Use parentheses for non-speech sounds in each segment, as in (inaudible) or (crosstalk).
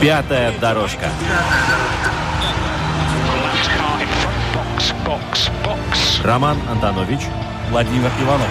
Пятая дорожка. Роман Антонович, Владимир Иванов.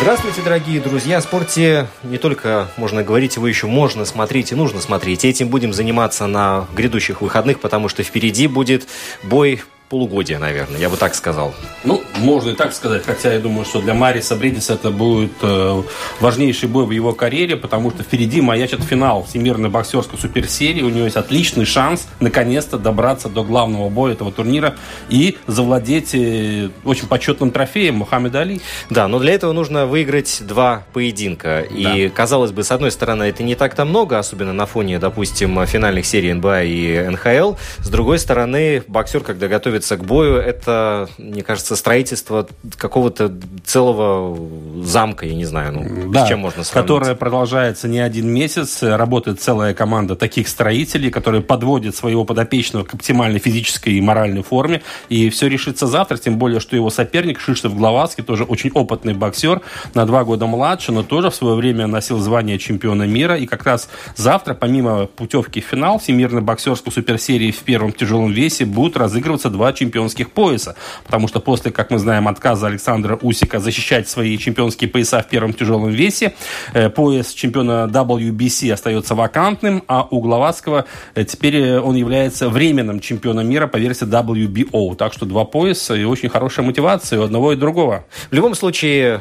Здравствуйте, дорогие друзья. О спорте не только можно говорить, его еще можно смотреть и нужно смотреть. Этим будем заниматься на грядущих выходных, потому что впереди будет бой полугодия, наверное, я бы так сказал. Ну, можно и так сказать, хотя я думаю, что для Мариса Бридиса это будет э, важнейший бой в его карьере, потому что впереди маячит финал Всемирной боксерской суперсерии. У него есть отличный шанс наконец-то добраться до главного боя этого турнира и завладеть э, очень почетным трофеем Мухаммеда Али. Да, но для этого нужно выиграть два поединка. И, казалось бы, с одной стороны, это не так-то много, особенно на фоне, допустим, финальных серий НБА и НХЛ. С другой стороны, боксер, когда готовится к бою, это, мне кажется, строительство какого-то целого замка, я не знаю, ну, с чем можно сравнить. которая продолжается не один месяц. Работает целая команда таких строителей, которые подводят своего подопечного к оптимальной физической и моральной форме. И все решится завтра, тем более, что его соперник Шиштов Гловацкий, тоже очень опытный боксер, на два года младше, но тоже в свое время носил звание чемпиона мира. И как раз завтра, помимо путевки в финал Всемирной боксерской суперсерии в первом тяжелом весе, будут разыгрываться два чемпионских пояса. Потому что после, как мы знаем, отказа Александра Усика защищать свои чемпионские пояса в первом тяжелом весе, э, пояс чемпиона WBC остается вакантным, а у Гловацкого э, теперь э, он является временным чемпионом мира по версии WBO. Так что два пояса и очень хорошая мотивация у одного и другого. В любом случае,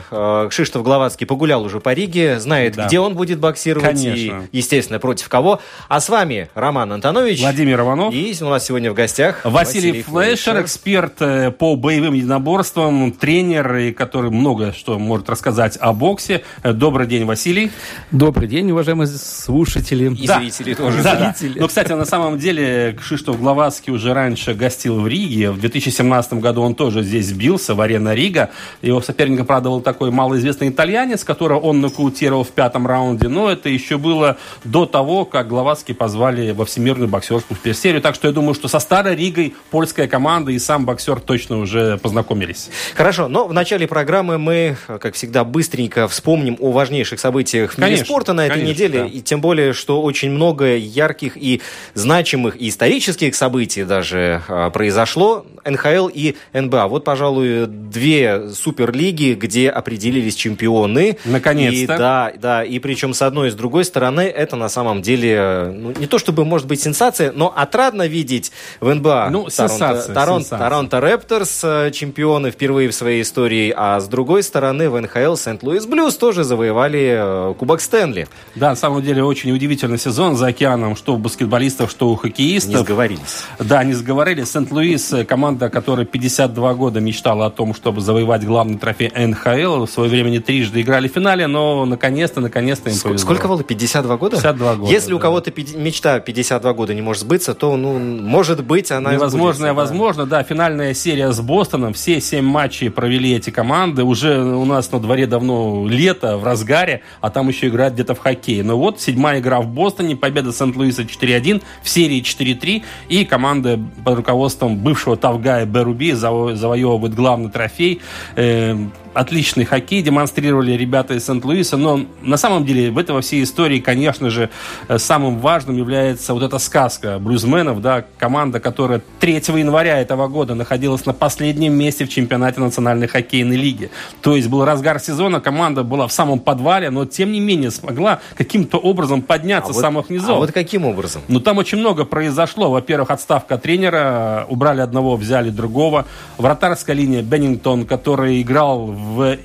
Кшиштоф Гловацкий погулял уже по Риге, знает, Да. где он будет боксировать Конечно. и, естественно, против кого. А с вами Роман Антонович. Владимир Иванов. И у нас сегодня в гостях Василий, Флешер, эксперт э, по боевым единоборствам, тренер, и который много что может рассказать о боксе. Э, Добрый день, Василий. Добрый день, уважаемые слушатели. И Да. зрители тоже. Да, да. да. Но, кстати, на самом деле Кшиштоф Гловацкий уже раньше гостил в Риге. В 2017 году он тоже здесь бился, в арена Рига. Его соперником, правда, был такой малоизвестный итальянец, которого он нокаутировал в пятом раунде. Но это еще было до того, как Гловацкий позвали во Всемирную боксерскую суперсерию. Так что я думаю, что со Старой Ригой польская команда и сам боксер точно уже познакомились. Хорошо, но в начале программы мы, как всегда, быстренько вспомним о важнейших событиях в мире Конечно, спорта на этой конечно, неделе. да. И тем более, что очень много ярких и значимых и исторических событий даже а, произошло. НХЛ и НБА. Вот, пожалуй, две суперлиги, где определились чемпионы. Наконец-то. И, да, да, и причем с одной и с другой стороны, это на самом деле, ну, не то чтобы может быть сенсация, но отрадно видеть в НБА Ну, сенсация, Торонто, сенсация. Торонто Рэпторс, э, чемпионы впервые в своей истории, а с другой стороны в НХЛ Сент-Луис Блюз тоже завоевали э, Кубок Стэнли. Да, на самом деле очень удивительный сезон за океаном, что у баскетболистов, что у Не хоккеистов. сговорились. Да, они сговорились. Сент-Луис, э, команда, которая 52 года мечтала о том, чтобы завоевать главный трофей НХЛ. В свое время они трижды играли в финале, но наконец-то, наконец-то им Ск- повезло. Сколько было? 52 года? 52 года, Если у да. кого-то пяти- мечта 52 года не может сбыться, то, ну, может быть, она сбудется, да. Возможно, да. Финальная серия с Бостоном. Все семь матчей провели эти команды. Уже у нас на дворе давно лето, в разгаре, а там еще играют где-то в хоккей. Но вот седьмая игра в Бостоне, победа Сент-Луиса 4-1, в серии 4-3. И команда под руководством бывшего Тавгая Беруби заво- завоевывает главный трофей. Э, отличный хоккей демонстрировали ребята из Сент-Луиса, но на самом деле в этой во всей истории, конечно же, э, самым важным является вот эта сказка блюзменов, да, команда, которая 3 января этого года находилась на последнем месте в чемпионате национальной хоккейной лиги. То есть был разгар сезона, команда была в самом подвале, но тем не менее смогла каким-то образом подняться А с вот- самых низов. А вот каким образом? Ну, там очень много произошло. Во-первых, отставка тренера, убрали одного, взяли другого. Вратарская линия Беннингтон, который играл в в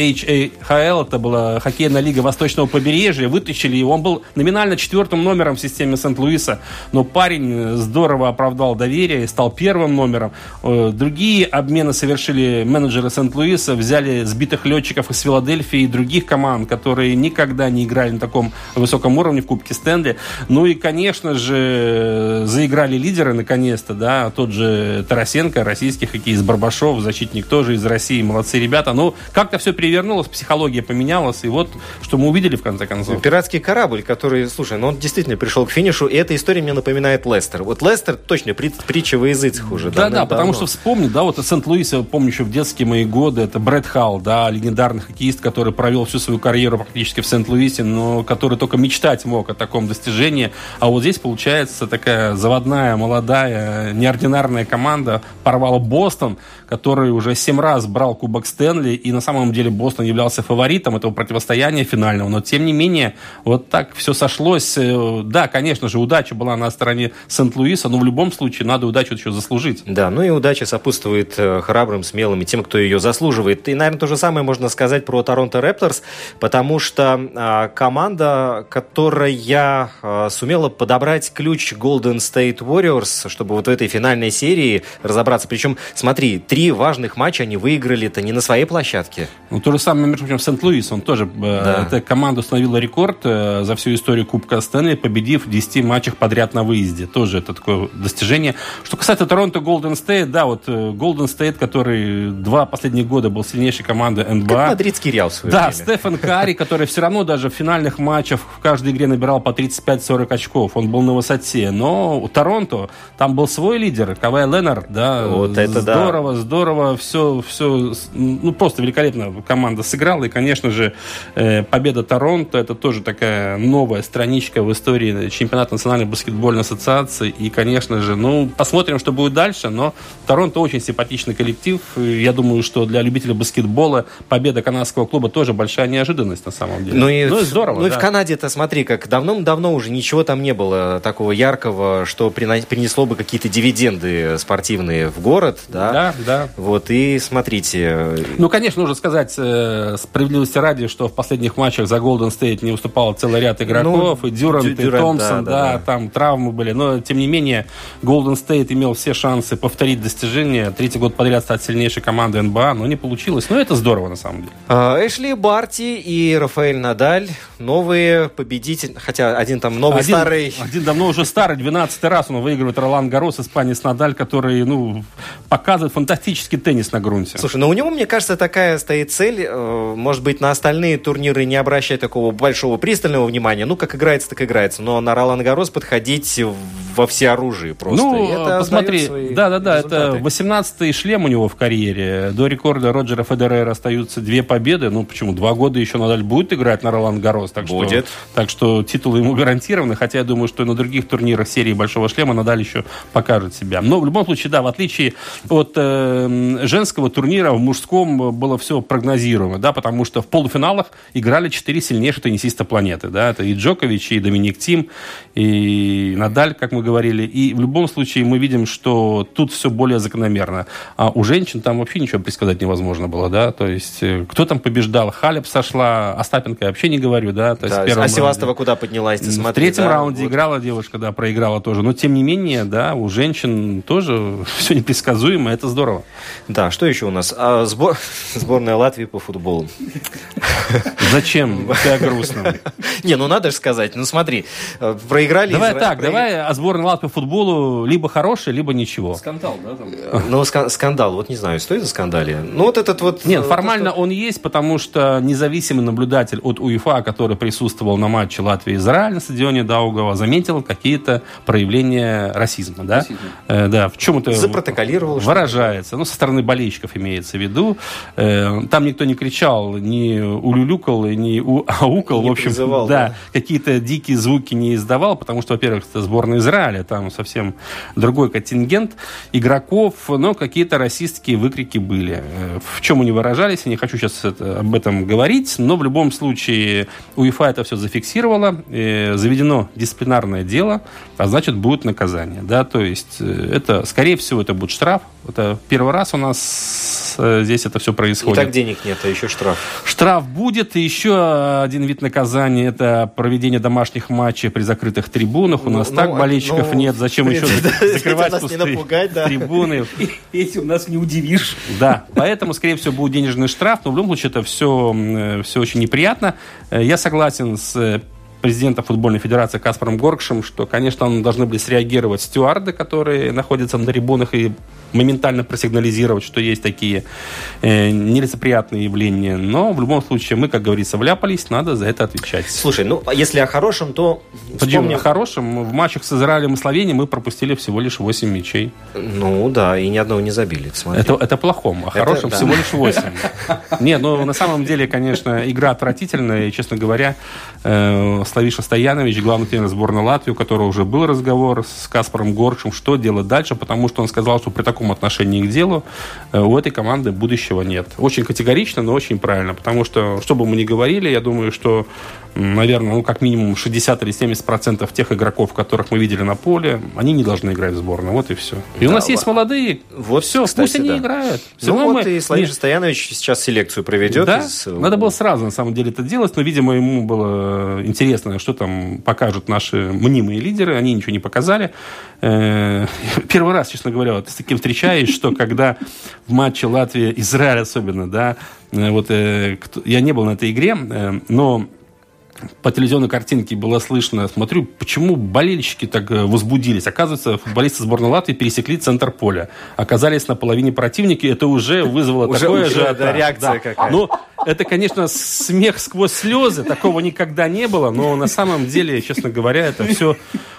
HAHL, это была хоккейная лига Восточного побережья, вытащили его. Он был номинально четвертым номером в системе Сент-Луиса, но парень здорово оправдал доверие и стал первым номером. Э, другие обмены совершили менеджеры Сент-Луиса, взяли сбитых летчиков из Филадельфии и других команд, которые никогда не играли на таком высоком уровне в Кубке Стэнли. Ну и, конечно же, заиграли лидеры наконец-то, да, тот же Тарасенко, российский хоккеист Барбашов, защитник тоже из России, молодцы ребята. Ну, как-то все перевернулось, психология поменялась, и вот что мы увидели в конце концов. Пиратский корабль, который, слушай, ну он действительно пришел к финишу, и эта история мне напоминает Лестер. Вот Лестер точно при, притча во языцах уже. Да, да, потому что вспомни, да, вот Сент-Луис, я помню еще в детские мои годы, это Брэд Халл, да, легендарный хоккеист, который провел всю свою карьеру практически в Сент-Луисе, но который только мечтать мог о таком достижении. А вот здесь получается такая заводная, молодая, неординарная команда порвала Бостон, который уже семь раз брал Кубок Стэнли, и на самом деле Бостон являлся фаворитом этого противостояния финального. Но, тем не менее, вот так все сошлось. Э, да, конечно же, удача была на стороне Сент-Луиса, но в любом случае надо удачу еще заслужить. Да, ну и удача сопутствует э, храбрым, смелым и тем, кто ее заслуживает. И, наверное, то же самое можно сказать про Торонто Рэпторс, потому что а, команда, которая а, сумела подобрать ключ Golden State Warriors, чтобы вот в этой финальной серии разобраться. Причем, смотри, три три важных матча они выиграли-то не на своей площадке. Ну, то же самое, между прочим, Сент-Луис. Он тоже, э, да. эта команда установила рекорд э, за всю историю Кубка Стэнли, победив в 10 матчах подряд на выезде. Тоже это такое достижение. Что касается Торонто Golden State, да, вот Golden State, который два последних года был сильнейшей командой НБА. Как мадридский Реал в свое Да, время. Стефан Карри, который все равно даже в финальных матчах в каждой игре набирал по 35-40 очков. Он был на высоте. Но у Торонто там был свой лидер, Кавай Леннер, да, вот это здорово, да здорово, все, все, ну, просто великолепно команда сыграла. И, конечно же, э, победа Торонто, это тоже такая новая страничка в истории чемпионата Национальной баскетбольной ассоциации. И, конечно же, ну, посмотрим, что будет дальше, но Торонто очень симпатичный коллектив. Я думаю, что для любителей баскетбола победа канадского клуба тоже большая неожиданность на самом деле. Ну и, ну, и здорово. Ну да. и в Канаде-то смотри, как давно-давно уже ничего там не было такого яркого, что принесло бы какие-то дивиденды спортивные в город, да? Да, да. Вот, и смотрите. Ну, конечно, нужно сказать э, справедливости ради, что в последних матчах за Golden State не выступал целый ряд игроков, ну, и Дюрант, и Томпсон, да, да, да, там травмы были. Но, тем не менее, Golden State имел все шансы повторить достижения, третий год подряд стать сильнейшей командой НБА, но не получилось. Но это здорово, на самом деле. А, Эшли Барти и Рафаэль Надаль, новые победители, хотя один там новый, один, старый. Один давно уже старый, 12 раз он выигрывает Ролан Гарос, испанец Надаль, который, ну, показывает фантастический теннис на грунте. Слушай, ну у него, мне кажется, такая стоит цель. Э, может быть, на остальные турниры не обращать такого большого пристального внимания. Ну, как играется, так играется. Но на Ролан Гарос подходить во всеоружии просто. Ну, это посмотри, да-да-да, это 18-й шлем у него в карьере. До рекорда Роджера Федерера остаются две победы. Ну, почему? Два года еще Надаль будет играть на Ролан Гарос. Так будет. Что, так что титул ему (laughs) гарантированы. Хотя я думаю, что и на других турнирах серии Большого шлема Надаль еще покажет себя. Но в любом случае, да, в отличие от э, женского турнира в мужском было все прогнозируемо, да, потому что в полуфиналах играли четыре сильнейших теннисиста планеты, да, это и Джокович, и Доминик Тим, и Надаль, как мы говорили, и в любом случае мы видим, что тут все более закономерно. А у женщин там вообще ничего предсказать невозможно было, да, то есть э, кто там побеждал, Халеп сошла, Остапенко я вообще не говорю, да, то есть да, а Севастова раунде. куда поднялась, ты смотри, В третьем да, раунде вот. играла девушка, да, проиграла тоже, но тем не менее, да, у женщин тоже (laughs) все непредсказуемо, это здорово. Да, что еще у нас? А, сбор... (laughs) Сборная Латвии по футболу. Зачем? Ты грустно. (laughs) Не, ну надо же сказать. Ну смотри, э, проиграли... Давай так, давай о сборной Латвии по футболу либо хорошая, либо ничего. Скандал, да? Э, ну, скандал, вот не знаю, стоит за скандале. Ну вот этот вот... Нет, э, формально он есть, потому что независимый наблюдатель от УЕФА, который присутствовал на матче Латвии-Израиль на стадионе Даугава, заметил какие-то проявления расизма, да? Да, в чем это... Запротоколировал. Выражается. Ну, со стороны болельщиков имеется в виду. Э, там никто не кричал, не улюлюкал, не (laughs) аукал. Не в общем, призывал, да, да. какие-то дикие звуки не издавал, потому что, во-первых, это сборная Израиля, там совсем другой контингент игроков, но какие-то расистские выкрики были. Э, в чем они выражались, я не хочу сейчас это, об этом говорить, но в любом случае УЕФА это все зафиксировало, э, заведено дисциплинарное дело, а значит будет наказание. Да? То есть это, скорее всего, это будет штраф Это первый раз у нас э, здесь это все И происходит. так денег нет, а еще штраф. Штраф будет. И еще один вид наказания – это проведение домашних матчей при закрытых трибунах. У Ну, нас ну, так болельщиков ну, нет. Зачем еще закрывать нас не пустые напугать, да. трибуны? (laughs) Этим нас не удивишь. Да, поэтому, скорее всего, будет денежный штраф, но в любом случае это все, все очень неприятно. Э, Я согласен с э, президентом футбольной федерации Каспаром Горкшем, что, конечно, он должны были среагировать стюарды, которые находятся на трибунах и моментально просигнализировать, что есть такие э, нелицеприятные явления. Но в любом случае мы, как говорится, вляпались, надо за это отвечать. Слушай, ну, а если о хорошем, то вспомним... о хорошем, в матчах с Израилем и Словенией мы пропустили всего лишь 8 мячей. Ну, да, и ни одного не забили, смотри. Это, это плохом, а хорошим да. всего лишь 8. (laughs) Нет, ну на самом деле, конечно, игра отвратительная. И, честно говоря, э, Славиша Стоянович, главный тренер сборной Латвии, у которого уже был разговор с Каспаром Горчем, что делать дальше, потому что он сказал, что при таком отношении к делу э, у этой команды будущего нет. Очень категорично, но очень правильно, потому что, что бы мы ни говорили, я думаю, что, наверное, ну, как минимум 60 или 70 процентов тех игроков, которых мы видели на поле, они не должны играть в сборную. Вот и все. И у Да, нас есть молодые. Вот, все, кстати, пусть они да. играют. Всё Ну вот мы- и Славиш не- Стоянович сейчас селекцию проведет. да, из- э, надо было сразу, на самом деле, это делать, но, видимо, ему было интересно, что там покажут наши мнимые лидеры, они ничего не показали. Э, (laughs) Первый раз, честно говоря, вот с таким встречаюсь, что когда в матче Латвия-Израиль особенно, да, э, вот э, кто- я не был на этой игре, э, но по телевизионной картинке было слышно, смотрю, почему болельщики так э, возбудились. Оказывается, футболисты сборной Латвии пересекли центр поля. Оказались на половине противника, это уже вызвало Уже- такое уже, же да, реакция какая. Ну, это, конечно, смех сквозь слезы. Такого никогда не было, но на самом деле, честно говоря, это все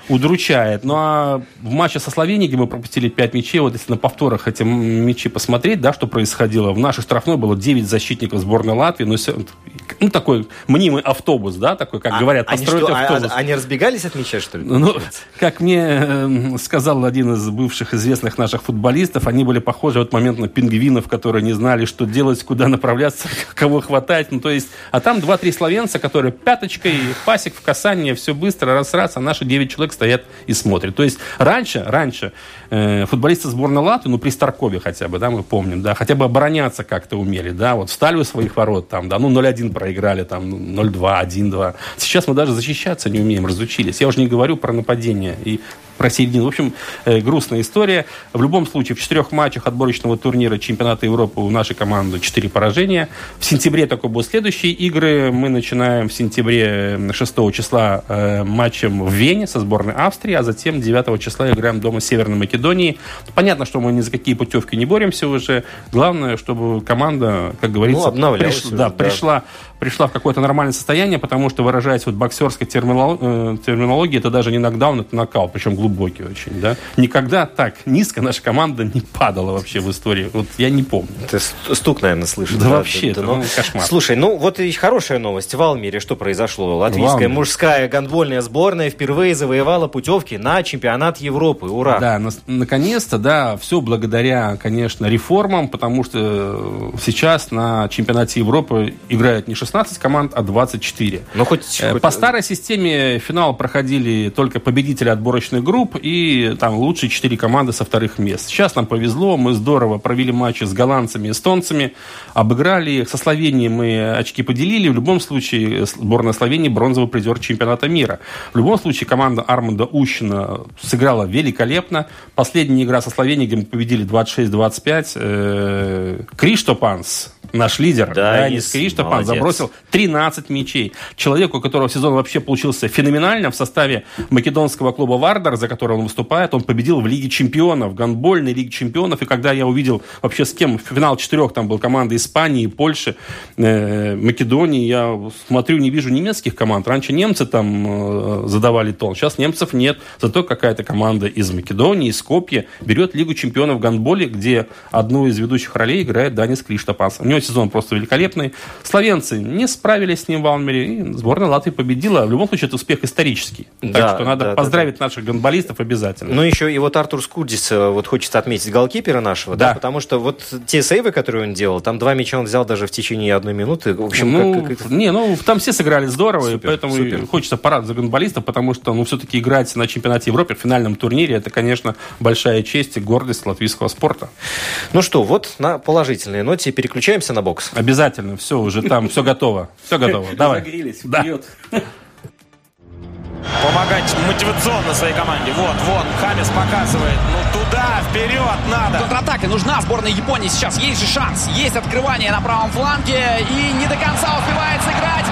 удручает. Ну, а в матче со Словенией, где мы пропустили 5 мячей, вот если на повторах эти мячи посмотреть, да, что происходило. В нашей штрафной было 9 защитников сборной Латвии. Ну, всё- ну такой мнимый автобус, да, такой, как А- говорят, они построить что, а- автобус. а- Они разбегались от мяча, что ли? Ну, как мне э, сказал один из бывших известных наших футболистов, они были похожи в этот момент на пингвинов, которые не знали, что делать, куда направляться, (laughs) кого хватать. Ну, то есть, а там два-три словенца, которые пяточкой, пасик в касание, все быстро, раз-раз, а наши девять человек стоят и смотрят. То есть, раньше, раньше э, футболисты сборной Латвии, ну, при Старкове хотя бы, да, мы помним, да, хотя бы обороняться как-то умели, да, вот встали у своих ворот, там, да, ну, 0-1 проиграли, там, 0-2, 1-2. Сейчас мы даже защищаться не умеем, разучились. Я уже не говорю про нападение и про середину. В общем, э, грустная история. В любом случае, в четырех матчах отборочного турнира чемпионата Европы у нашей команды четыре поражения. В сентябре только будут следующие игры. Мы начинаем в сентябре э, 6 числа э, матчем в Вене со сборной Австрии, а затем 9 числа играем дома с Северной Македонией. Понятно, что мы ни за какие путевки не боремся уже. Главное, чтобы команда, как говорится, Ну, приш- уже, да, да. пришла, пришла в какое-то нормальное состояние, потому что, выражаясь вот боксерской э, терминологией, это даже не нокдаун, это нокаут, причем глубокий очень, да. Никогда так низко наша команда не падала вообще в истории. Вот я не помню. Ты ст- стук, наверное, слышишь. Да вообще, это, ну, ну, кошмар. Слушай, ну вот и хорошая новость. В Алмире что произошло? Латвийская Алмире. мужская гандбольная сборная впервые завоевала путевки на чемпионат Европы. Ура! Да, нас- наконец-то, да, все благодаря, конечно, реформам, потому что э, сейчас на чемпионате Европы играют не 16 команд, а 24. Ну хоть... Э, хоть- По старой системе финал проходили только победители отборочных групп и там лучшие четыре команды со вторых мест. Сейчас нам повезло, мы здорово провели матчи с голландцами, эстонцами, обыграли их. Со Словенией мы очки поделили. В любом случае сборная Словении бронзовый призер чемпионата мира. В любом случае команда Арманда Ущина сыграла великолепно. Последняя игра со Словенией, где мы победили 26-25. Э, Криштопанс, наш лидер, Да, Янис Криштопанс, молодец. Забросил 13 мячей. Человеку, у которого сезон вообще получился феноменально в составе македонского клуба Вардар, за который он выступает, он победил в Лиге чемпионов, гандбольной Лиге чемпионов. И когда я увидел вообще с кем финал четырех, там был команда Испании, Польши, э, Македонии, я смотрю, не вижу немецких команд. Раньше немцы там э, задавали тон, сейчас немцев нет. Зато какая-то команда из Македонии, из Скопья берет Лигу чемпионов в гандболе, где одну из ведущих ролей играет Данис Криштопанс. У него сезон просто великолепный. Словенцы не справились с ним в Алмере, и сборная Латвии победила. В любом случае, это успех исторический. Да, так что надо да, да, поздравить наших гандболистов обязательно. Ну, еще и вот Артур Скудис, э, вот хочется отметить голкипера нашего, да. Да. потому что вот те сейвы, которые он делал, там два мяча он взял даже в течение одной минуты. В общем, ну, как, как не, ну, там все сыграли здорово, и Супер, поэтому и супер. хочется парад за гандболистов, потому что, ну, все-таки играть на чемпионате Европы в финальном турнире, это, конечно, большая честь и гордость латвийского спорта. Ну что, вот на положительной ноте переключаемся на бокс. Обязательно, все, уже там, все готово, все готово, (laughs) давай. Загрелись, Да. вперед. помогать мотивационно своей команде. Вот, вот, Хамис показывает. Ну, туда, вперед надо. Контратака нужна сборной Японии. Сейчас есть же шанс. Есть открывание на правом фланге. И не до конца успевает сыграть.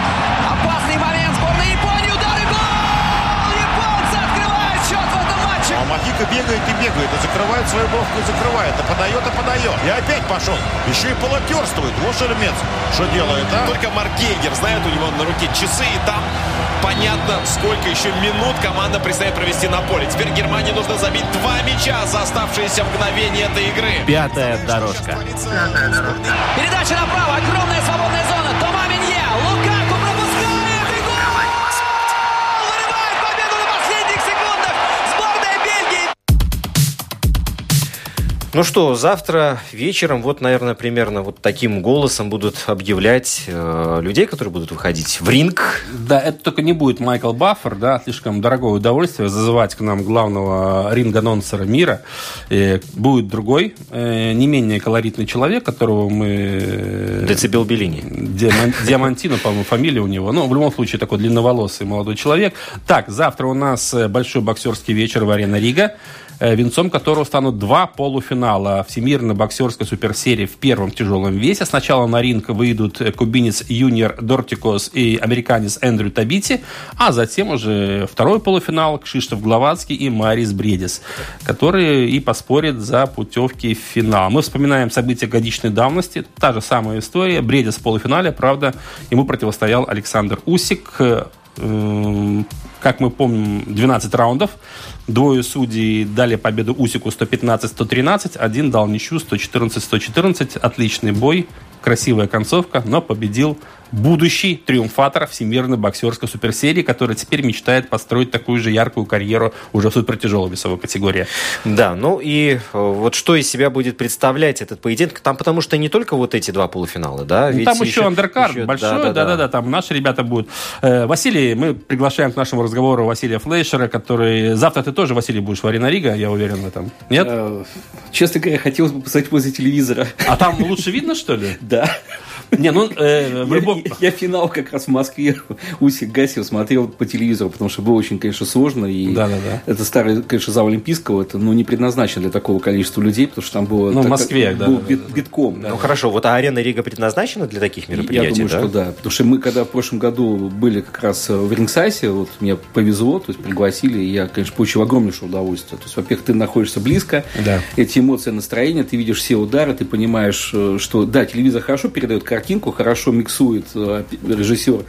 Махика бегает и бегает, и закрывает свою бровку, и закрывает, и подает, и подает. И опять пошел. Еще и полотерствует. Вот Шеремец что делает, а? Только Марк Гейгер знает, у него на руке часы, и там понятно, сколько еще минут команда предстоит провести на поле. Теперь Германии нужно забить два мяча за оставшиеся мгновения этой игры. Пятая дорожка. Передача направо. Огромная свободная Ну что, завтра вечером, вот, наверное, примерно вот таким голосом будут объявлять э, людей, которые будут выходить в ринг. Да, это только не будет Майкл Баффер, да, слишком дорогое удовольствие зазывать к нам главного ринг-анонсера мира. Э, будет другой, э, не менее колоритный человек, которого мы... э, Децибел Беллини. Диаман- Диамантино, по-моему, фамилия у него. Ну, в любом случае, такой длинноволосый молодой человек. Так, завтра у нас э, большой боксерский вечер в арене Рига, венцом которого станут два полуфинала Всемирной боксерской суперсерии в первом тяжелом весе. Сначала на ринг выйдут э, кубинец Юниор Дортикос и американец Эндрю Табити, а затем уже второй полуфинал Кшиштоф Гловацкий и Марис Бредис, которые и поспорят за путевки в финал. Мы вспоминаем события годичной давности. Та же самая история. Бредис в полуфинале, правда, ему противостоял Александр Усик. Э, Как мы помним, 12 раундов. Двое судей дали победу Усику 115-113. Один дал ничью 114-114. Отличный бой. Красивая концовка, но победил будущий триумфатор Всемирной боксерской суперсерии, который теперь мечтает построить такую же яркую карьеру уже в супертяжелой весовой категории. Да, ну и э, вот что из себя будет представлять этот поединок? Там потому что не только вот эти два полуфинала, да? Ну, Ведь там еще, андеркард еще- большой, да-да-да. да-да-да, там наши ребята будут. Э, Василий, мы приглашаем к нашему разговору Василия Флейшера, который... Завтра ты тоже, Василий, будешь в Арена Рига, я уверен в этом. Нет? Э, Честно говоря, хотелось бы посмотреть возле телевизора. А там лучше видно, что ли? (laughs) Да. (laughs) Не, ну, э, в Я, любом... я финал как раз в Москве (laughs) Усик Гасев смотрел по телевизору, потому что было очень, конечно, сложно. И Да-да-да. Это старый, конечно, зал Олимпийского, это ну, не предназначено для такого количества людей, потому что там было... Ну, в так- Москве, был да, бит- битком. Ну хорошо, вот а арена Рига предназначена для таких мероприятий, Я думаю, да? что да. Потому что мы, когда в прошлом году были как раз в Рингсайсе, вот мне повезло, то есть пригласили, и я, конечно, получил огромнейшее удовольствие. То есть, во-первых, ты находишься близко, Да. эти эмоции, настроение, ты видишь все удары, ты понимаешь, э, что да, телевизор хорошо передает картинку, хорошо миксует э, режиссер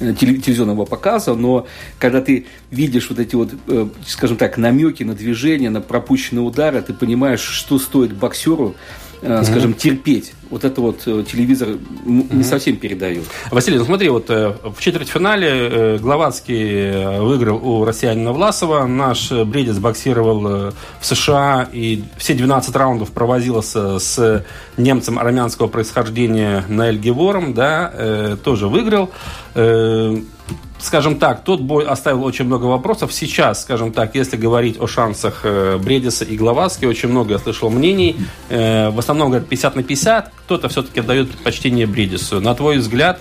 э, теле- телевизионного показа, но когда ты видишь вот эти вот, э, скажем так, намеки на движение, на пропущенные удары, ты понимаешь, что стоит боксеру, э, скажем, терпеть. Вот это вот э, телевизор м, не совсем передает. Василий, ну смотри, вот э, в четвертьфинале Гловацкий выиграл у россиянина Власова, наш Бредец боксировал в США и все 12 раундов провозился с немцем армянского происхождения Наэль Гевором, да, тоже выиграл. Э, Скажем так, тот бой оставил очень много вопросов. Сейчас, скажем так, если говорить о шансах э, Бредиса и Гловацки, очень много я слышал мнений. Э, в основном говорят 50 на 50. Кто-то все-таки отдает предпочтение Бредису. На твой взгляд,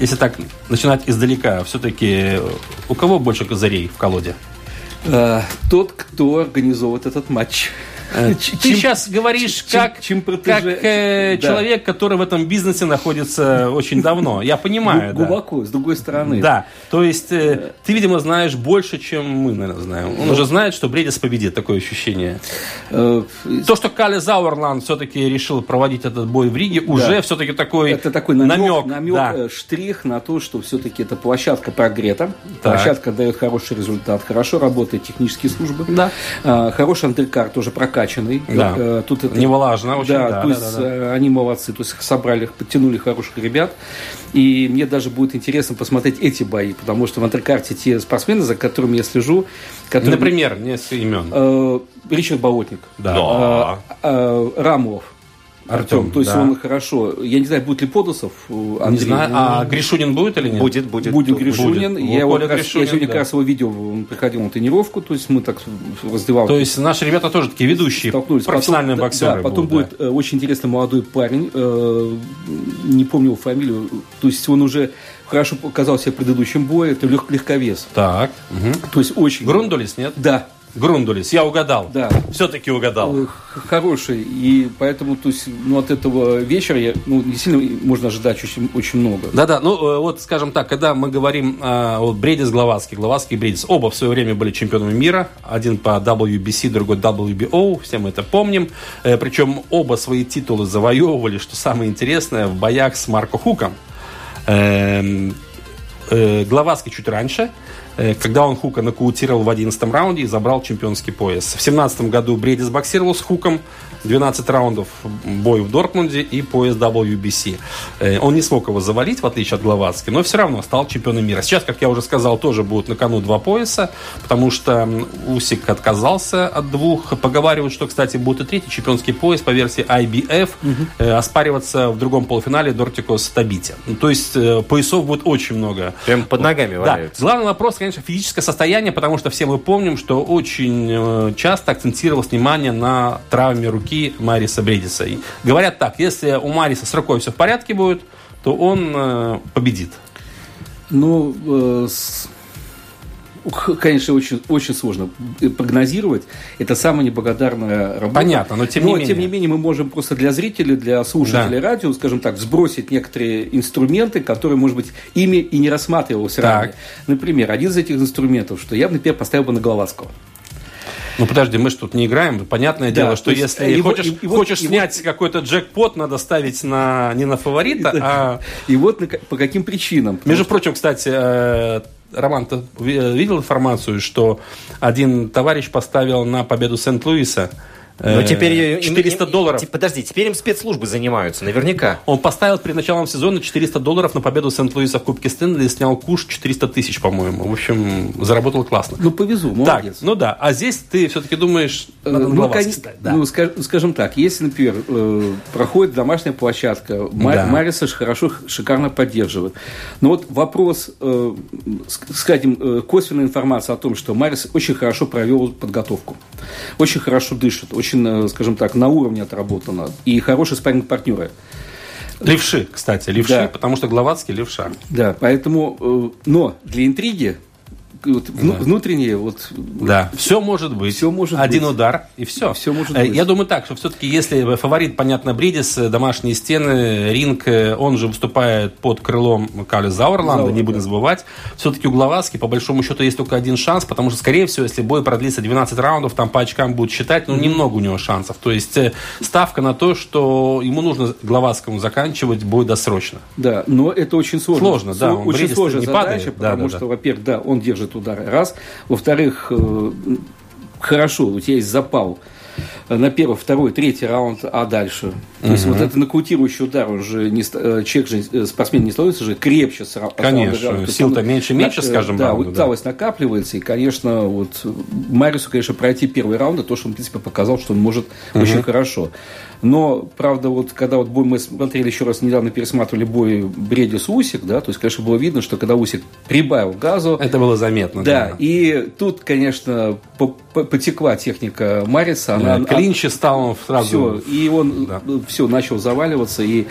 если, так начинать издалека, все-таки у кого больше козырей в колоде? Э, Тот, кто организовывает этот матч. Ты Чем- сейчас говоришь чем- как, чем как протеже- э, Да. человек, который в этом бизнесе находится очень давно. Я понимаю, да. Глубоко, с другой стороны. Да, то есть э, ты, видимо, знаешь больше, чем мы, наверное, знаем. Он уже знает, что Бредис победит, такое ощущение. Э, То, что Кале Зауэрланд все-таки решил проводить этот бой в Риге, уже все-таки такой, Это такой намек, намек. намек, да. э, штрих на то, что все-таки эта площадка прогрета, Так. площадка дает хороший результат, хорошо работают технические службы, Да. Хороший андеркар тоже прокачан прокачанный. Да. Э, Тут это, Не влажно очень, Да, да, то да, есть да, да. э, они молодцы, то есть подтянули, подтянули хороших ребят. И мне даже будет интересно посмотреть эти бои, потому что в андеркарте те спортсмены, за которыми я слежу, которые... Например, несколько имен. Э, Ричард Болотник. Да. Э, э, Рамлов. Артем, то есть да. он хорошо. Я не знаю, будет ли Подосов. э, Не Андрей. знаю, а Гришунин будет или нет? Будет, будет. Будет. Гришунин. Будет. Я, его Гришунин, я сегодня да. как раз его видел, он приходил на тренировку, то есть мы так в раздевалке То есть наши ребята тоже такие ведущие, столкнулись. профессиональные Потом- боксеры. Да, потом будут, будет э, очень интересный молодой парень, э, не помню его фамилию, то есть он уже хорошо показал себя в предыдущем бое, это лег- легковес. Так. мгм. То есть очень... Грундулис, нет? Да, Грундулис, я угадал. Да. Все-таки угадал. э, хороший, и поэтому то есть, ну, от этого вечера я, ну, действительно можно ожидать очень, очень много. Да-да, ну э, вот, скажем так, когда мы говорим э, вот Бредис Гловацкий, Гловацкий и Бредис, оба в свое время были чемпионами мира, один по WBC, другой WBO, все мы это помним, причем оба свои титулы завоевывали, что самое интересное, в боях с Марко Хуком. Эм, Гловацкий чуть раньше, когда он Хука нокаутировал в 11 раунде и забрал чемпионский пояс. В 17 году Бредис боксировал с Хуком, 12 раундов бой в Дортмунде и пояс WBC. Э, Он не смог его завалить, в отличие от Гловацки, но все равно стал чемпионом мира. Сейчас, как я уже сказал, тоже будут на кону два пояса, потому что Усик отказался от двух. Поговаривают, что, кстати, будет и третий чемпионский пояс по версии IBF э, оспариваться в другом полуфинале Дортикос Табити. Ну, то есть э, поясов будет очень много. Прям под ногами Да. валяются. Главный вопрос, конечно, физическое состояние, потому что все мы помним, что очень часто акцентировалось внимание на травме руки Мариса Бредиса. И говорят так, если у Мариса с рукой все в порядке будет, то он э, победит. Ну, э, с- конечно, очень, очень сложно прогнозировать. Это самая неблагодарная работа. Понятно, но тем не менее. тем не менее мы можем просто для зрителей, для слушателей Да. радио, скажем так, сбросить некоторые инструменты, которые, может быть, ими и не рассматривался Так. ранее. Например, один из этих инструментов, что я, бы, например, поставил бы на Головацкого. Ну подожди, мы же тут не играем. Понятное Да, дело, то что если э, его- хочешь, и- и вот- хочешь и вот- снять какой-то джекпот, надо ставить на, не на фаворита, а И вот на по каким причинам. Между прочим, кстати, э, Роман, ты ви- видел информацию, что один товарищ поставил на победу Сент-Луиса э, Но теперь им- 400 им- долларов. Подожди, теперь им спецслужбы занимаются, наверняка. Он поставил перед началом сезона 400 долларов на победу Сент-Луиса в Кубке Стэнли и снял куш 400 тысяч, по-моему. В общем, заработал классно. Ну, повезу, так, молодец. ну да. А здесь ты все-таки думаешь, Э, Ну, кон- да. ну, скаж- скажем так, если, например, э, проходит домашняя площадка, Ма- Да. Мариса ж хорошо, шикарно поддерживает. Но вот вопрос, э, ск- скажем, э, косвенная информация о том, что Марис очень хорошо провел подготовку, очень хорошо дышит, очень, э, скажем так, на уровне отработано, и хорошие спарринг-партнеры. Левши, кстати, левши, Да. потому что Гловацкий левша. Да, поэтому, э, но для интриги вот, вну- внутренние вот Да, все может быть. Всё может Один быть. удар и все. Всё может Э, быть. Я думаю так, что все-таки если фаворит, понятно, Бридис, э, домашние стены, ринг, э, он же выступает под крылом Кали Зауэрланда, Зауэр, не будем да. забывать. Все-таки у Гловацки, по большому счету, есть только один шанс, потому что, скорее всего, если бой продлится 12 раундов, там по очкам будут считать, ну, немного у него шансов. То есть ставка на то, что ему нужно Гловацкому заканчивать бой досрочно. Да, но это очень сложно. Сложно, да, Очень сложная задача, падает. Да, потому да, что, да. во-первых, да, он держит удары, раз. Во-вторых, э, хорошо, у тебя есть запал на первый, второй, третий раунд, а дальше. То есть вот это нокаутирующий удар, он же не, э, человек же, э, спортсмен не становится же крепче с Конечно, раунду. Сил-то он меньше и меньше с э, каждым Да, раундом, да. усталость накапливается, и, конечно, вот Марису, конечно, пройти первый раунд, то, что он, в принципе, показал, что он может очень хорошо. Но, правда, вот когда вот бой мы смотрели еще раз, недавно пересматривали бой Бредис Усик, да, то есть, конечно, было видно, что когда Усик прибавил газу, Это было заметно. да, и тут, конечно, по- потекла техника Мариса. Да, Она, Клинчи стал он сразу... все, и он Да. все начал заваливаться. И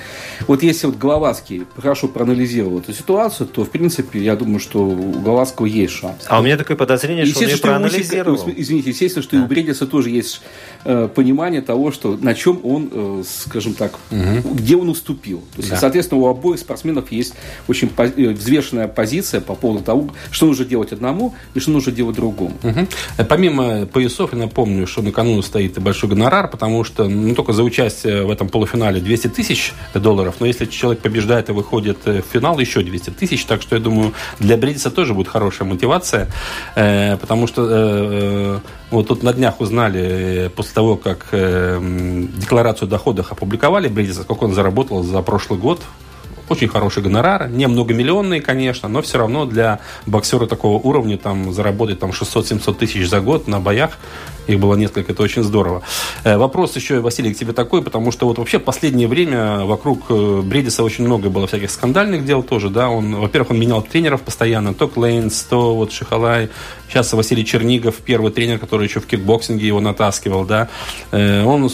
вот если вот Головацкий хорошо проанализировал эту ситуацию, то, в принципе, я думаю, что у Головацкого есть шанс. А у меня такое подозрение, что он Усика- проанализировал. извините, естественно, что и у Бредиса тоже есть э, понимание того, что на чем он, э, скажем так, где он уступил. То есть, Да. соответственно, у обоих спортсменов есть очень по- э, взвешенная позиция по поводу того, что нужно делать одному и что нужно делать другому. Мгм. Э, Помимо поясов, я напомню, что на кону стоит большой гонорар, потому что ну, не только за участие в этом полуфинале 200 тысяч долларов, но если человек побеждает и выходит э, в финал, еще 200 тысяч. Так что, я думаю, для Бредиса тоже будет хорошая мотивация, э, потому что э, Вот тут на днях узнали, после того, как декларацию доходов опубликовали, Бредиса, сколько он заработал за прошлый год, очень хороший гонорар, не многомиллионный, конечно, но все равно для боксера такого уровня там заработать там 600-700 тысяч за год на боях, их было несколько, это очень здорово. Э, вопрос еще, Василий, к тебе такой, потому что вот вообще последнее время вокруг э, Бредиса очень много было всяких скандальных дел тоже, да, он, во-первых, он менял тренеров постоянно, то Клейнс, то вот Шихалай, сейчас Василий Чернигов, первый тренер, который еще в кикбоксинге его натаскивал, да, э, он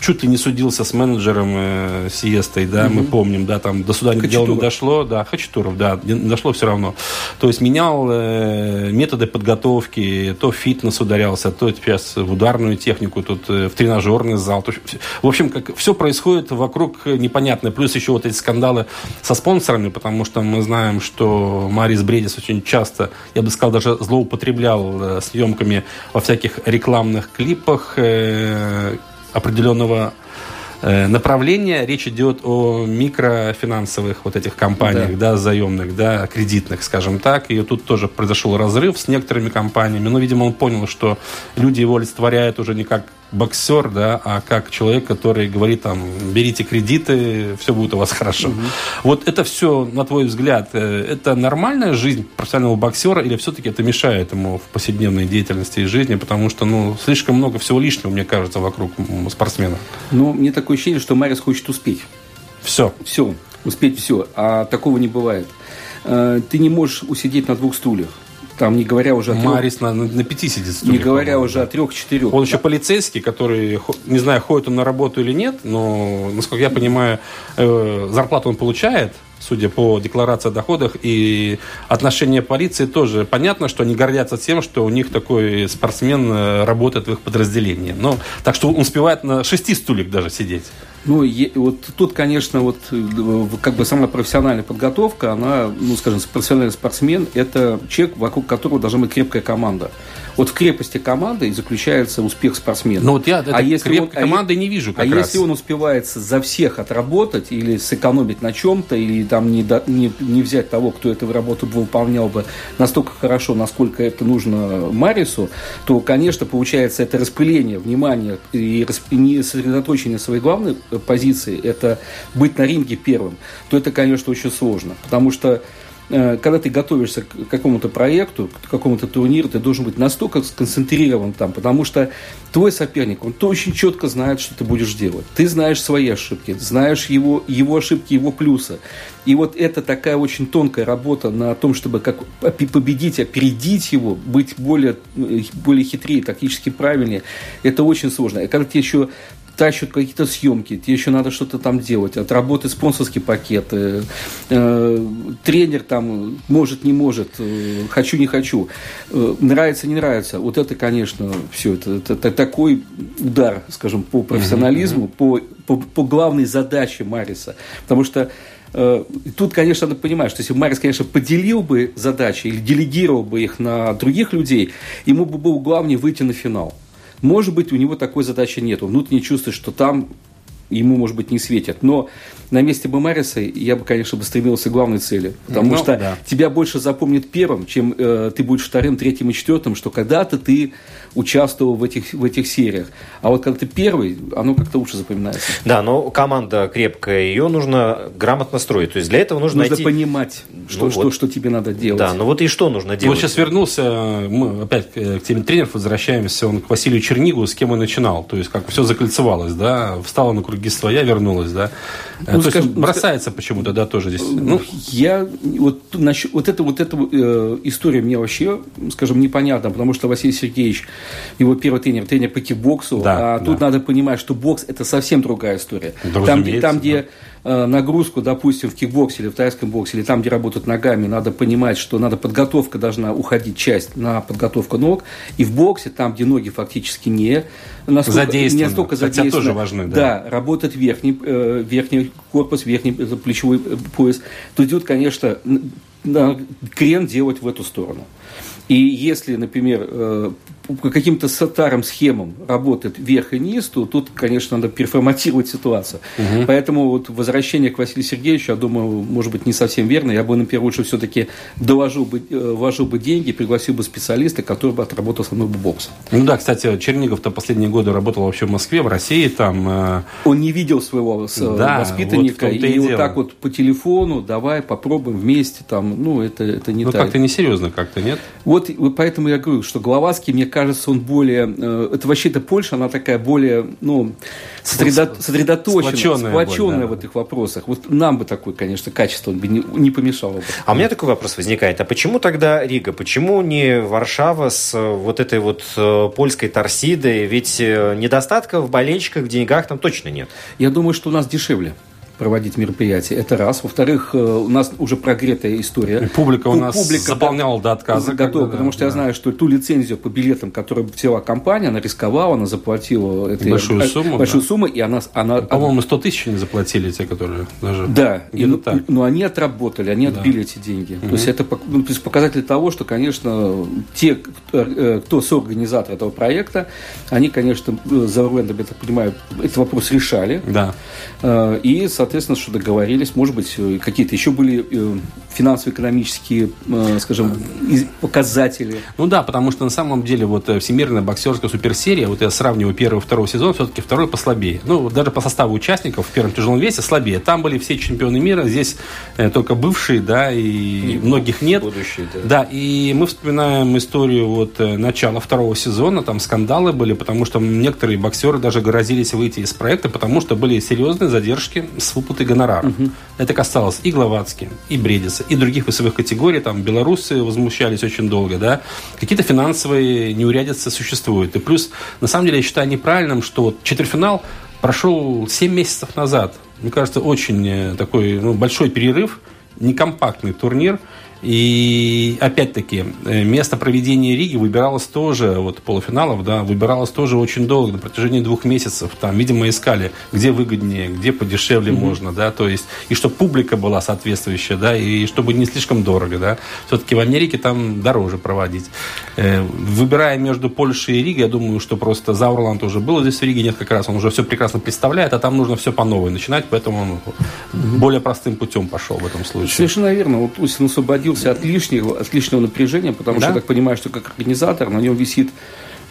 чуть ли не судился с менеджером э, Сиестой, да, угу. мы помним, да, там до суда дело не дошло, да, Хачатуров, да, не дошло все равно. То есть менял э, методы подготовки, то фитнес ударялся, то сейчас в ударную технику, тут э, в тренажерный зал. То, в общем, как все происходит вокруг непонятно. Плюс еще вот эти скандалы со спонсорами, потому что мы знаем, что Марис Бриедис очень часто, я бы сказал, даже злоупотреблял э, съемками во всяких рекламных клипах, э, определенного э, направления. Речь идет о микрофинансовых вот этих компаниях, да. да, заемных, да, кредитных, скажем так. И тут тоже произошел разрыв с некоторыми компаниями. Но, видимо, он понял, что люди его олицетворяют уже не как боксер, да, а как человек, который говорит там, берите кредиты, все будет у вас хорошо. Угу. Вот это все, на твой взгляд, э, это нормальная жизнь профессионального боксера или все-таки это мешает ему в повседневной деятельности и жизни, потому что, ну, слишком много всего лишнего, мне кажется, вокруг спортсмена. Ну, мне такое ощущение, что Марис хочет успеть. Все. Все. Успеть все. А такого не бывает. Э, ты не можешь усидеть на двух стульях. Там, не говоря уже о трех... Марис на, на пяти сидит. Стульях, не говоря уже о трех-четырех. Он да. еще полицейский, который, не знаю, ходит он на работу или нет, но, насколько я понимаю, э, зарплату он получает, судя по декларации о доходах, и отношение полиции тоже понятно, что они гордятся тем, что у них такой спортсмен э, работает в их подразделении. Но, так что он успевает на шести стульях даже сидеть. Ну, е, вот тут, конечно, вот э, как бы сама профессиональная подготовка, она, ну, скажем, профессиональный спортсмен – это человек, вокруг которого должна быть крепкая команда. Вот в крепости команды и заключается успех спортсмена. Ну, вот я а если крепкой он, команды а не вижу как А раз. если он успевает за всех отработать или сэкономить на чем-то, или там не, до, не, не взять того, кто эту работу бы выполнял бы настолько хорошо, насколько это нужно Марису, то, конечно, получается это распыление внимания и не сосредоточение своей главной позиции, это быть на ринге первым, то это, конечно, очень сложно. Потому что Э, когда ты готовишься к какому-то проекту, к какому-то турниру, ты должен быть настолько сконцентрирован там, потому что твой соперник, он то очень четко знает, что ты будешь делать. Ты знаешь свои ошибки, знаешь его, его ошибки, его плюсы. И вот это такая очень тонкая работа на том, чтобы как победить, опередить его, быть более, э, более хитрее, тактически правильнее, это очень сложно. И когда ты еще тащат какие-то съемки, тебе еще надо что-то там делать, отработать спонсорские пакеты, э, тренер там может, не может, э, хочу, не хочу, э, нравится, не нравится. Вот это, конечно, все, это, это, это такой удар, скажем, по профессионализму, mm-hmm. по, по, по главной задаче Мариса. Потому что э, Тут, конечно, надо понимать, что если бы Марис, конечно, поделил бы задачи или делегировал бы их на других людей, ему бы было главнее выйти на финал. Может быть, у него такой задачи нет. Он внутренне чувствует, что там ему, может быть, не светят. Но на месте бы Мариса я бы, конечно, бы стремился к главной цели. Потому ну, что да. тебя больше запомнят первым, чем э, ты будешь вторым, третьим и четвертым, что когда-то ты участвовал в этих, в этих сериях. А вот когда ты первый, оно как-то лучше запоминается. Да, но команда крепкая, ее нужно грамотно строить. То есть для этого нужно Нужно найти... понимать, что, ну, что, вот. что тебе надо делать. Да, ну вот и что нужно делать? Вот сейчас вернулся, мы опять к теме тренеров возвращаемся, он к Василию Чернигу, с кем он начинал. То есть как все закольцевалось, да, встала на круги своя, вернулась, да. Ну, То скажем, есть бросается почему-то, да, тоже здесь. Ну, я вот, насчет, вот это вот эта э, история мне вообще, скажем, непонятна, потому что Василий Сергеевич, его первый тренер, тренер по кикбоксу, да, а да. тут надо понимать, что бокс это совсем другая история. Да, там, где, там, где да Э, нагрузку, допустим, в кикбоксе или в тайском боксе, или там, где работают ногами, надо понимать, что надо подготовка должна уходить часть на подготовку ног. И в боксе, там, где ноги фактически не настолько, задействованы, не настолько задействованы. тоже важны, да. Да, работает верхний, э, верхний корпус, верхний э, плечевой пояс. То идет, конечно, крен делать в эту сторону. И если, например, по каким-то старым схемам работает вверх и низ, то тут, конечно, надо переформатировать ситуацию. Угу. Поэтому вот возвращение к Василию Сергеевичу, я думаю, может быть, не совсем верно. Я бы, например, лучше все-таки доложил бы, э, вложил бы деньги, пригласил бы специалиста, который бы отработал со мной бы бокс. Ну да, кстати, Чернигов-то последние годы работал вообще в Москве, в России там. Э... Он не видел своего э, да, воспитанника, вот и, и вот так вот по телефону, давай попробуем вместе там, ну это, это не ну, так. как-то несерьезно как-то, нет? Вот поэтому я говорю, что Гловацкий, мне кажется, он более... Э, это вообще-то Польша, она такая более, ну, сосредо... сосредоточенная, сплоченная, сплоченная более, да. в этих вопросах. Вот нам бы такое, конечно, качество бы не, не помешало бы. А у меня такой вопрос возникает. А почему тогда Рига? Почему не Варшава с э, вот этой вот э, польской торсидой? Ведь недостатка в болельщиках, в деньгах там точно нет. Я думаю, что у нас дешевле проводить мероприятия. Это раз. Во-вторых, э, у нас уже прогретая история. И публика у нас публика заполняла до отказа. Готова, да, потому что да. я знаю, что ту лицензию по билетам, которую взяла компания, она рисковала, она заплатила этой, большую сумму. Большую да. сумму, и она... она По-моему, 100 тысяч не заплатили те, которые даже... Да, и, ну, так. но они отработали, они да. отбили эти деньги. Угу. То есть это ну, то есть показатель того, что, конечно, те, кто, э, кто соорганизатор этого проекта, они, конечно, за Орлендом, я так понимаю, этот вопрос решали. Да. Э, и, соответственно, соответственно, что договорились. Может быть, э, какие-то еще были э, финансово-экономические, э, скажем, показатели. Ну да, потому что на самом деле вот Всемирная боксерская суперсерия, вот я сравниваю первый и второй сезон, все-таки второй послабее. Ну, даже по составу участников в первом тяжелом весе слабее. Там были все чемпионы мира, здесь только бывшие, да, и, и многих нет. Будущие, да. Да, и мы вспоминаем историю вот начала второго сезона, там скандалы были, потому что некоторые боксеры даже грозились выйти из проекта, потому что были серьезные задержки с выплаты гонораров. Угу. Это касалось и Гловацки, и Бредиса, и других весовых категорий. Там белорусы возмущались очень долго, да. Какие-то финансовые неурядицы существуют. И плюс, на самом деле, я считаю неправильным, что вот четвертьфинал прошел 7 месяцев назад. Мне кажется, очень э, такой ну, большой перерыв, некомпактный турнир – и опять-таки, э, место проведения Риги выбиралось тоже, вот полуфиналов, да, выбиралось тоже очень долго, на протяжении двух месяцев. Там, видимо, искали, где выгоднее, где подешевле mm-hmm. можно, да, то есть, и чтобы публика была соответствующая, да, и чтобы не слишком дорого, да. Все-таки в Америке там дороже проводить. Э, выбирая между Польшей и Ригой, я думаю, что просто Заурланд уже был здесь в Риге несколько раз, он уже все прекрасно представляет, а там нужно все по новой начинать, поэтому он mm-hmm. более простым путем пошел в этом случае. Совершенно верно. Вот Усин освободил освободился от лишнего, от лишнего напряжения, потому да? что я так понимаю, что как организатор на нем висит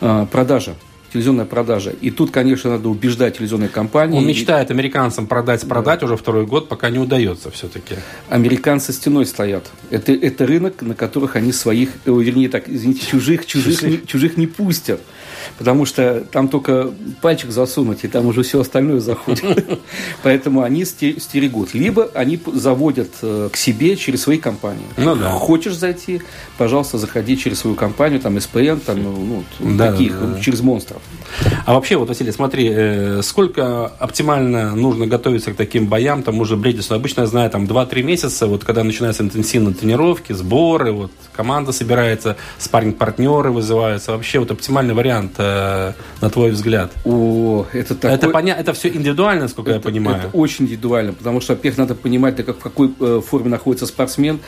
э, продажа телевизионная продажа. И тут, конечно, надо убеждать телевизионные компании. Он мечтает американцам продать, продать да. уже второй год, пока не удается все-таки. Американцы стеной стоят. Это, это рынок, на которых они своих, э, вернее так, извините, чужих, чужих, чужих. (laughs) Не, чужих не пустят потому что там только пальчик засунуть, и там уже все остальное заходит. (laughs) Поэтому они стерегут. Либо они заводят э, к себе через свои компании. Ну, да. Хочешь зайти, пожалуйста, заходи через свою компанию, там СПН, там, ну, да, таких, да, да. через монстров. А вообще, вот, Василий, смотри, э, сколько оптимально нужно готовиться к таким боям, там уже Бредису, обычно я знаю, там 2-3 месяца, вот когда начинаются интенсивные тренировки, сборы, вот команда собирается, спарринг-партнеры вызываются, вообще вот оптимальный вариант э, на твой взгляд? О, это такой... Это, поня... это все индивидуально, насколько это, я понимаю. Это очень индивидуально, потому что, во-первых, надо понимать, да, как, в какой э, форме находится спортсмен.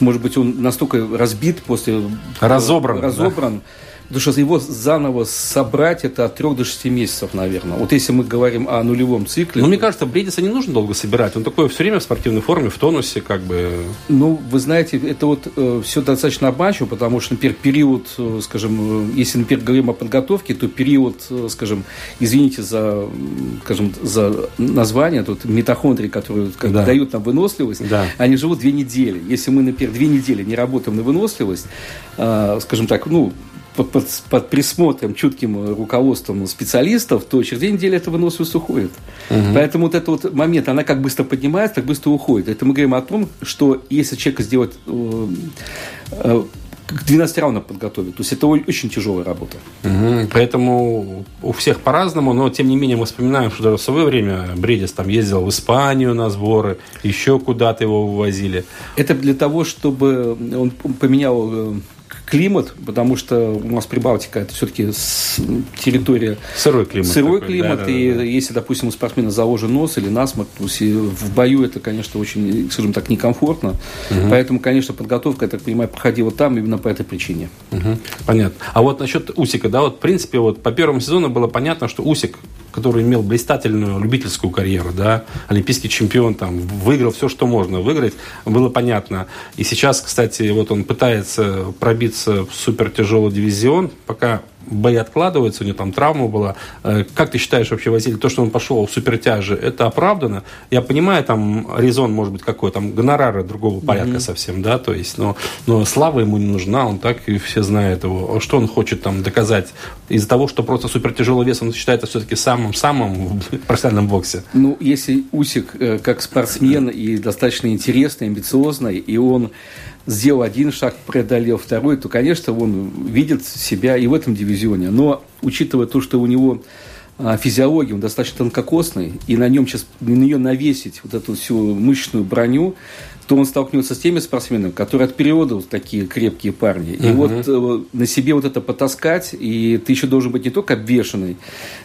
Может быть, он настолько разбит после... Разобран. Разобран. Да Потому что его заново собрать это от 3 до 6 месяцев, наверное. Вот если мы говорим о нулевом цикле. Ну, мне кажется, Бредиса не нужно долго собирать. Он такой все время в спортивной форме, в тонусе, как бы. Ну, вы знаете, это вот э, все достаточно обманчиво, потому что, например, период, э, скажем, э, если, например, говорим о подготовке, то период, э, скажем, извините за, скажем, за название, тут митохондрии, которые как да. дают нам выносливость, да. они живут две недели. Если мы, например, две недели не работаем на выносливость, э, скажем так, ну, под, под, присмотром, чутким руководством специалистов, то через две недели эта выносливость уходит. Угу. Поэтому вот этот вот момент, она как быстро поднимается, так быстро уходит. Это мы говорим о том, что если человек сделать э, э, к 12 раундам подготовить. То есть это очень тяжелая работа. Угу. Поэтому у всех по-разному, но тем не менее мы вспоминаем, что в свое время Бредис там ездил в Испанию на сборы, еще куда-то его вывозили. Это для того, чтобы он поменял э, климат, потому что у нас Прибалтика это все-таки территория сырой климат, сырой такой, климат да, да, и да. если, допустим, у спортсмена заложен нос или насморк, то есть в бою это, конечно, очень, скажем так, некомфортно, угу. поэтому, конечно, подготовка, я так понимаю, проходила там именно по этой причине. Угу. Понятно. А вот насчет Усика, да, вот в принципе вот по первому сезону было понятно, что Усик который имел блистательную любительскую карьеру, да, олимпийский чемпион, там, выиграл все, что можно выиграть, было понятно. И сейчас, кстати, вот он пытается пробиться в супертяжелый дивизион, пока бои откладываются, у него там травма была. Э, как ты считаешь вообще, Василий, то, что он пошел в супертяжи, это оправдано? Я понимаю, там резон может быть какой, там гонорары другого порядка mm-hmm. совсем, да, то есть, но, но слава ему не нужна, он так и все знают его. Что он хочет там доказать? Из-за того, что просто супертяжелый вес, он считается все-таки самым-самым в профессиональном боксе. Ну, если Усик э, как спортсмен и достаточно интересный, амбициозный, и он сделал один шаг, преодолел второй, то, конечно, он видит себя и в этом дивизионе. Но, учитывая то, что у него а, физиология, он достаточно тонкокосный, и на нем сейчас, на нее навесить вот эту всю мышечную броню, то он столкнется с теми спортсменами, которые от природы вот такие крепкие парни. И угу. вот э, на себе вот это потаскать, и ты еще должен быть не только обвешенный,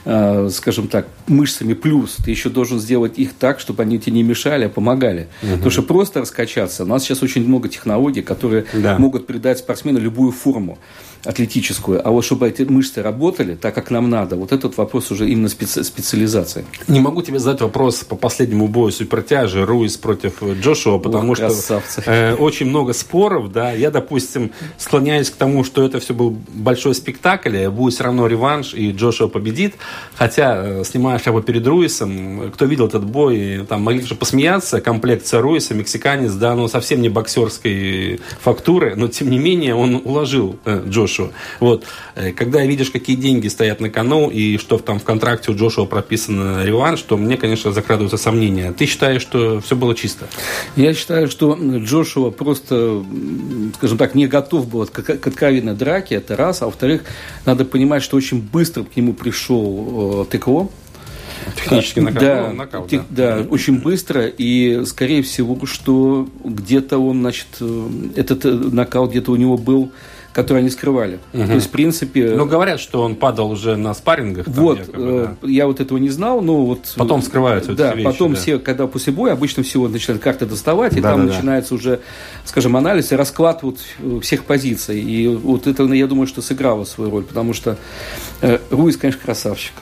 э, скажем так, мышцами плюс, ты еще должен сделать их так, чтобы они тебе не мешали, а помогали. Угу. Потому что просто раскачаться, у нас сейчас очень много технологий, которые да. могут придать спортсмену любую форму атлетическую, а вот чтобы эти мышцы работали так, как нам надо, вот этот вопрос уже именно специ- специализации. Не могу тебе задать вопрос по последнему бою супертяжи Руис против Джошуа, потому Ох, что э, очень много споров, да, я, допустим, склоняюсь к тому, что это все был большой спектакль, будет все равно реванш, и Джошуа победит, хотя, э, снимая шляпу перед Руисом, кто видел этот бой, там могли же посмеяться, комплекция Руиса, мексиканец, да, ну, совсем не боксерской фактуры, но, тем не менее, он уложил э, Джошуа Джошуа. Вот. Э, когда видишь, какие деньги стоят на кону, и что там в контракте у Джошуа прописано реванш, то мне, конечно, закрадываются сомнения. Ты считаешь, что все было чисто? Я считаю, что Джошуа просто, скажем так, не готов был к, к откровенной драке, это раз. А во-вторых, надо понимать, что очень быстро к нему пришел э, ТКО, Технически нокаут. Да, ну, нокаут, тех, да. да, очень быстро. И, скорее всего, что где-то он, значит, э, этот нокаут где-то у него был которые они скрывали. Угу. То есть, в принципе... Но говорят, что он падал уже на спаррингах. Там, вот, якобы, да. я вот этого не знал, но вот... Потом скрываются Да, вещи, потом да. все, когда после боя, обычно всего начинают карты доставать, и да, там да, начинается да. уже, скажем, анализ и расклад вот всех позиций. И вот это, я думаю, что сыграло свою роль, потому что э, Руис, конечно, красавчик.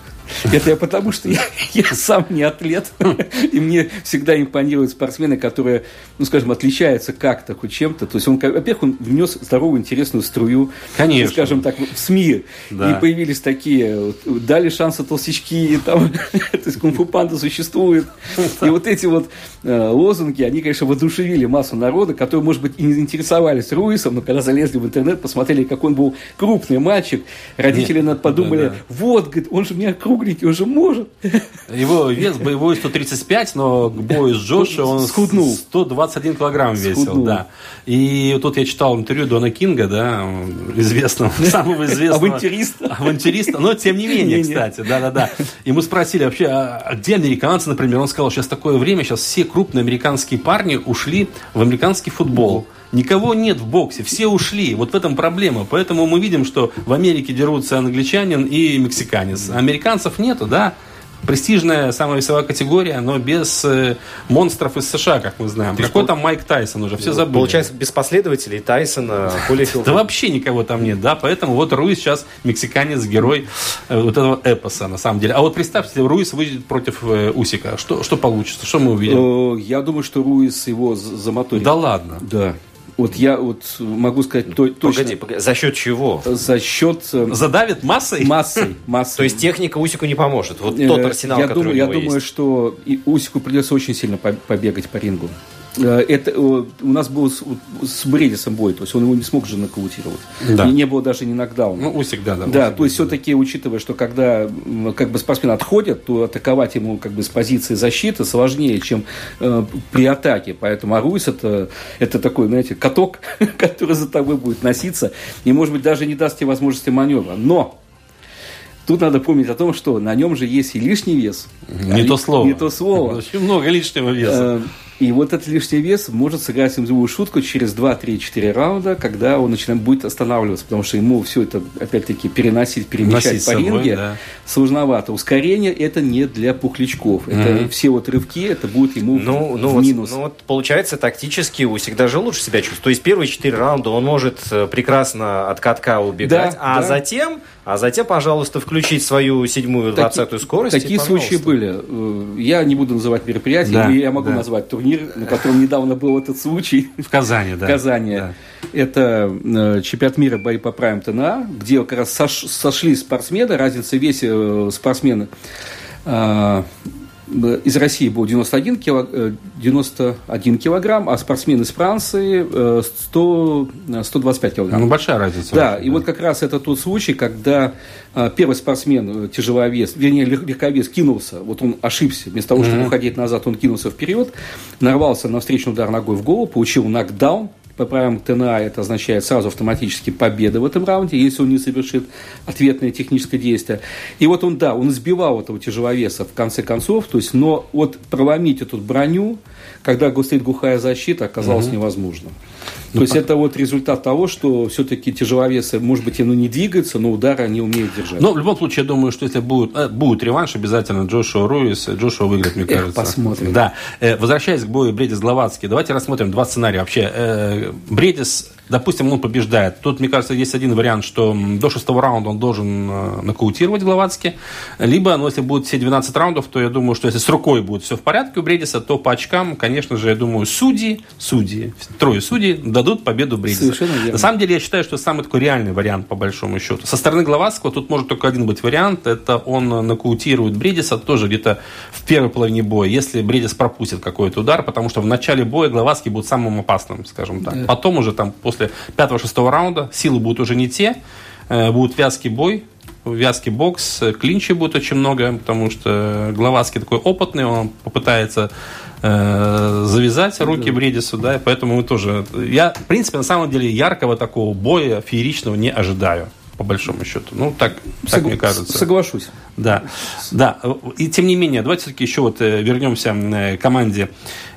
Это я потому, что я, я сам не атлет, (laughs) и мне всегда импонируют спортсмены, которые, ну, скажем, отличаются как-то хоть чем-то. То есть, он, во-первых, он внес здоровую, интересную струю, Конечно. скажем так, в СМИ. Да. И появились такие, вот, дали шансы толстячки, там, (laughs) то есть, кунг-фу панда существует. И вот эти вот э, лозунги, они, конечно, воодушевили массу народа, которые, может быть, и не интересовались Руисом, но когда залезли в интернет, посмотрели, как он был крупный мальчик, родители Нет, подумали, да, да. вот, говорит, он же меня круг кругленький уже может. Его вес боевой 135, но к бою с Джоши он Схуднул. 121 килограмм весил. Схуднул. Да. И тут я читал интервью Дона Кинга, да, известного, (laughs) самого известного. Авантюриста. Авантюриста, но тем не менее, кстати, да-да-да. И мы спросили вообще, а где американцы, например? Он сказал, сейчас такое время, сейчас все крупные американские парни ушли в американский футбол. Никого нет в боксе, все ушли. Вот в этом проблема. Поэтому мы видим, что в Америке дерутся англичанин и мексиканец. Американцев нету, да? Престижная, самая весовая категория, но без э, монстров из США, как мы знаем. То Какой там Майк Тайсон уже, все забыли. Получается, без последователей Тайсона, Холлифилда. Да вообще никого там нет, да, поэтому вот Руис сейчас мексиканец, герой э, вот этого эпоса, на самом деле. А вот представьте, Руис выйдет против э, Усика. Что, что получится? Что мы увидим? Я думаю, что Руис его замоторит. Да ладно? Да. Вот я вот могу сказать то, точно. Погоди, погоди, за счет чего? За счет... Э, Задавит массой? Массой. (laughs) массой. То есть техника Усику не поможет? Вот тот арсенал, я который думаю, у него Я думаю, что Усику придется очень сильно побегать по рингу. Э, это у нас был с, с Бредисом бой, то есть он его не смог же нокаутировать. Да. И не было даже ни нокдауна. Ну, Усик, да, да. Да, Усик, то есть все-таки, учитывая, что когда как бы спортсмен отходит, то атаковать ему как бы с позиции защиты сложнее, чем э, при атаке. Поэтому Аруис это, это такой, знаете, каток, (laughs) который за тобой будет носиться и, может быть, даже не даст тебе возможности маневра. Но Тут надо помнить о том, что на нем же есть и лишний вес. Не а то слово. Не то слово. Очень много лишнего веса. И вот этот лишний вес может сыграть им злую шутку через 2, 3, 4 раунда, когда он начинает будет останавливаться, потому что ему все это, опять-таки, переносить, перемещать по собой, ринге да. сложновато. Ускорение это не для пухлячков. Это все вот рывки, это будет ему Ну, ну, в вот, минус. ну вот получается тактически у всегда же лучше себя чувствует. То есть первые четыре раунда он может э, прекрасно от катка убегать, Да, а да. затем, а затем, пожалуйста, включить свою седьмую двадцатую скорость. Такие случаи были. Э, Я не буду называть мероприятие, Да, я могу да. назвать турнир, на котором недавно был этот случай. В Казани, да. в Казани. Да. Это э, чемпионат мира бои по правилам ТНА, где как раз сош- сошли спортсмены, разница в весе э, спортсмена э, из России был 91, кило- э, 91 килограмм, а спортсмен из Франции э, 100, э, 125 килограмм. Ну, большая разница. Да, очень, и вот как раз это тот случай, когда первый спортсмен, э, тяжеловес, вернее, лег- легковес, кинулся, вот он ошибся, вместо того, чтобы уходить назад, он кинулся вперед, нарвался на встречный удар ногой в голову, получил нокдаун, по правилам ТНА это означает сразу автоматически победа в этом раунде, если он не совершит ответное техническое действие. И вот он, да, он сбивал этого тяжеловеса в конце концов, то есть, но вот проломить эту броню, когда стоит глухая защита, оказалось невозможно. То есть это вот результат того, что все-таки тяжеловесы, может быть, и ну, не двигаются, но удары они умеют держать. Но в любом случае, я думаю, что если будет, э, будет реванш, обязательно Джошуа Руис, э, Джошуа выиграет, мне Эх, кажется. посмотрим. Да. Э, возвращаясь к бою Бредис Гловацкий, давайте рассмотрим два сценария. Вообще, э, Бредис, допустим, он побеждает. Тут, мне кажется, есть один вариант, что до шестого раунда он должен э, нокаутировать Гловацки. Либо, ну, если будет все 12 раундов, то я думаю, что если с рукой будет все в порядке у Бредиса, то по очкам, конечно же, я думаю, судьи, судьи, трое судей дадут победу Бредису. Совершенно верно. На самом деле, я считаю, что самый такой реальный вариант, по большому счету. Со стороны Гловацкого тут может только один быть вариант. Это он нокаутирует Бредиса тоже где-то в первой половине боя, если Бредис пропустит какой-то удар, потому что в начале боя Гловацкий будет самым опасным, скажем так. Потом уже там после пятого-шестого раунда силы будут уже не те, э, будет вязкий бой, вязкий бокс, э, клинчей будет очень много, потому что Гловацкий такой опытный, он попытается э, завязать руки Бредису, да, и поэтому мы тоже... Я, в принципе, на самом деле, яркого такого боя фееричного не ожидаю, по большому счету. Ну, так, так Согла- мне кажется. Соглашусь. Да, да. И тем не менее, давайте все-таки еще вот э, вернемся э, к команде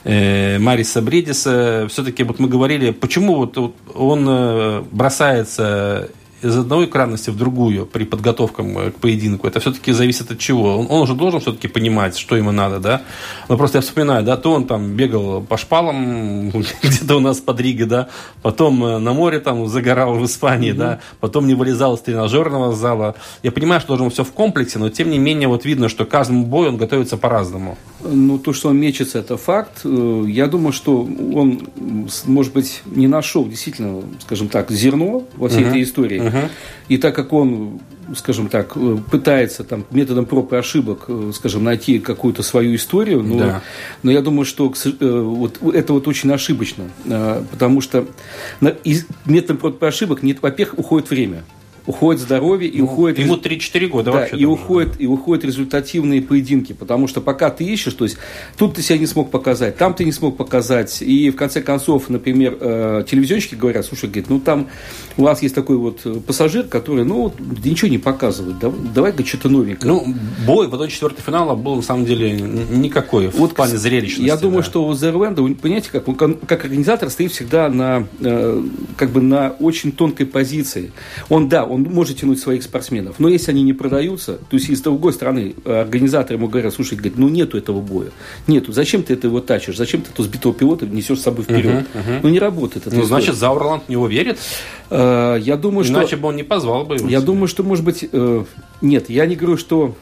э, Мариса Бредиса. Все-таки вот мы говорили, почему вот, он бросается из одной крайности в другую при подготовке к поединку. Это все-таки зависит от чего. Он, он уже должен все-таки понимать, что ему надо, да. Но просто я вспоминаю, да, то он там бегал по шпалам (laughs) где-то у нас под Ригой, да, потом э, на море там загорал в Испании, да, потом не вылезал из тренажерного зала. Я понимаю, что должен все в комплексе, но тем не менее вот видно, что к каждому бою он готовится по-разному. Ну, то, что он мечется, это факт. Э, Я думаю, что он, может быть, не нашел действительно, скажем так, зерно во всей этой истории. И так как он, скажем так, э, пытается там методом проб и ошибок, э, скажем, найти какую-то свою историю, но, Да. но я думаю, что вот это вот очень ошибочно, потому что методом проб и ошибок, нет, во-первых, уходит время. Уходит здоровье и уходит... Ему рез- 3-4 года да, вообще. и уходят, и уходят результативные поединки, потому что пока ты ищешь, то есть тут ты себя не смог показать, там ты не смог показать, и в конце концов, например, э, телевизионщики говорят, слушай, говорит, ну там у вас есть такой вот пассажир, который, ну вот, ничего не показывает, дав- давай-ка что-то новенькое. Ну, бой в итоге четвертый финала был на самом деле никакой в Вот, плане зрелищности. Я думаю, да. что у Зерленда, понимаете, как, он как организатор стоит всегда на, э, как бы на очень тонкой позиции. Он, да, он может тянуть своих спортсменов, но если они не продаются, то есть и с другой стороны, э, организаторы ему говорят, слушай, говорит, ну нету этого боя, нету, зачем ты это его тачишь, зачем ты этого сбитого пилота несешь с собой вперед? Ну не работает это. Ну, значит, Заурланд в него верит, Э, я думаю, что... иначе бы он не позвал бы его. Я себе. думаю, что, может быть, э, нет, я не говорю, что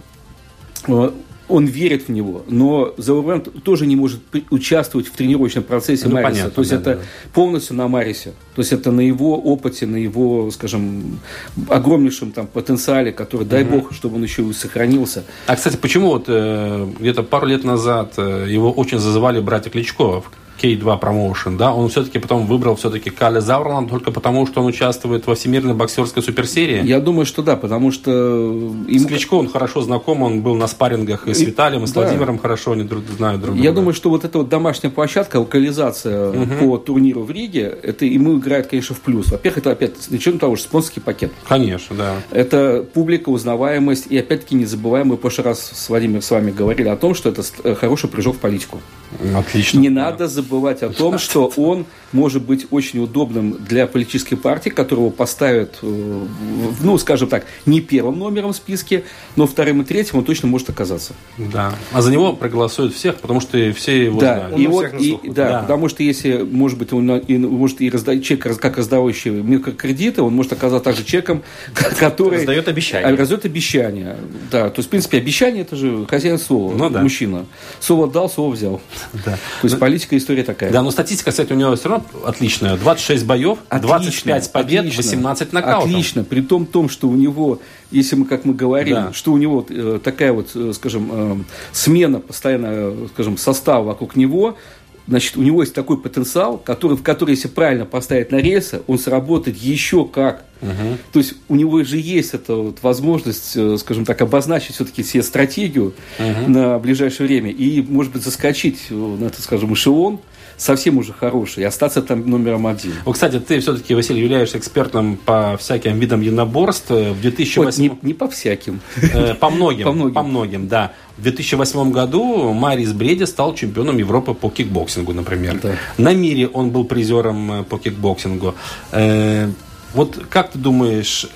он верит в него, но Заурланд тоже не может участвовать в тренировочном процессе Ну, Мариса. понятно, То есть да, это да. полностью на Марисе. То есть это на его опыте, на его, скажем, огромнейшем там потенциале, который, дай бог, чтобы он еще и сохранился. А, кстати, почему вот э, где-то пару лет назад э, его очень зазывали братья Кличко в K2 Promotion, да, он все-таки потом выбрал все-таки Каля Заврланд только потому, что он участвует во Всемирной боксерской суперсерии? Я думаю, что да, потому что... Ему... С Кличко он хорошо знаком, он был на спаррингах и с Виталием, и с да. Владимиром хорошо, они друг, знают друг друга. Я думаю, что вот эта вот домашняя площадка, локализация угу. по турниру в Риге, это ему играет, конечно, в плюс. Во-первых, это опять, начнем того же, спонсорский пакет. Конечно, да. Это публика, узнаваемость, и опять-таки не забываем, мы в прошлый раз с Владимиром с вами говорили о том, что это э, хороший прыжок в политику. Отлично. Не да. надо забывать о том, (laughs) что он может быть очень удобным для политической партии, которого поставят, э, ну, скажем так, не первым номером в списке, но вторым и третьим он точно может оказаться. Да. А за него проголосуют всех, потому что все его да. знают. И вот, и, да, да, потому что если, может быть, он и, может и раздать чек, как раздавающий микрокредиты, он может оказаться также чеком, (laughs) который... Раздает обещания. А, раздает обещания. Да, то есть, в принципе, обещание – это же хозяин слова, ну, да. мужчина. Слово дал, слово взял. Да. То есть, политика история такая. Да, но статистика, кстати, у него все равно отличная. 26 боев, отлично, 25 побед, отлично, 18 нокаутов. Отлично. При том, том, что у него, если мы, как мы говорим, да. что у него э, такая вот, э, скажем, э, смена постоянно, скажем, состава вокруг него, значит, у него есть такой потенциал, который, в который, если правильно поставить на рельсы, он сработает еще как. Угу. То есть у него же есть эта вот возможность, э, скажем так, обозначить все-таки себе стратегию угу. на ближайшее время и, может быть, заскочить на, это, скажем, эшелон совсем уже хороший, и остаться там номером один. Вот, кстати, ты все-таки, Василий, являешься экспертом по всяким видам единоборств. В 2008... Вот, не, не по всяким. Э, по многим. (laughs) по многим. По многим, да. В 2008 году Марис Бриедис стал чемпионом Европы по кикбоксингу, например. Да. На мире он был призером э, по кикбоксингу. Э, вот как ты думаешь,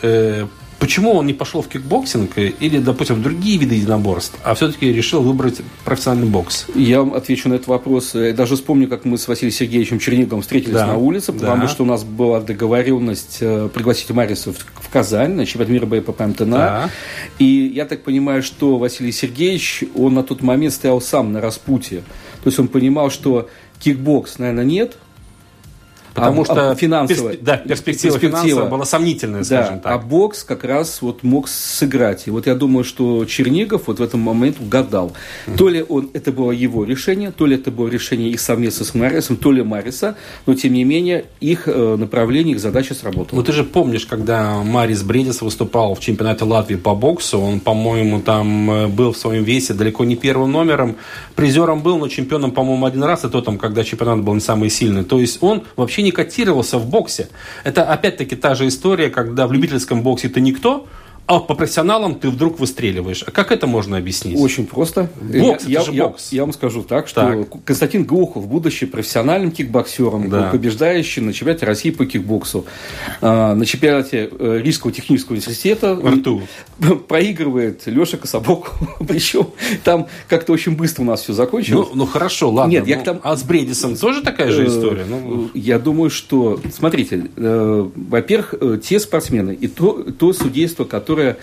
Почему он не пошел в кикбоксинг или, допустим, в другие виды единоборств, а все-таки решил выбрать профессиональный бокс? Я вам отвечу на этот вопрос. Я даже вспомню, как мы с Василием Сергеевичем Черниговым встретились да. на улице, потому да. что у нас была договоренность э, пригласить Мариса в Казань на чемпионат мира БПП МТНА. Да. И я так понимаю, что Василий Сергеевич, он на тот момент стоял сам на распутье. То есть он понимал, что кикбокс, наверное, нет, Потому а, что а финансово, персп... да, перспектива, перспектива финансовая была сомнительная, да, скажем так. А бокс как раз вот мог сыграть. И вот я думаю, что Чернигов вот в этом момент угадал. Mm-hmm. То ли он, это было его решение, то ли это было решение их совместно с Марисом, то ли Мариса, но тем не менее их э, направление, их задача сработала. Ну ты же помнишь, когда Марис Бредис выступал в чемпионате Латвии по боксу, он, по-моему, там э, был в своем весе далеко не первым номером, призером был, но чемпионом, по-моему, один раз, и то там, когда чемпионат был не самый сильный. То есть он вообще не котировался в боксе. Это опять-таки та же история, когда в любительском боксе ты никто, а по профессионалам ты вдруг выстреливаешь. А как это можно объяснить? Очень просто. Бокс, я, это же я, бокс. Я, я вам скажу так, что так. Константин Глухов, будущий профессиональным кикбоксером, да. побеждающий на чемпионате России по кикбоксу, а, на чемпионате э, Рижского технического университета рту. (laughs) проигрывает Леша Кособок. (laughs) Причем там как-то очень быстро у нас все закончилось. Ну, ну хорошо, ладно. Нет, я ну, там... А с Бредисом тоже такая же э, история? Ну... Я думаю, что... Смотрите, э, во-первых, те спортсмены и то, то судейство, которое которая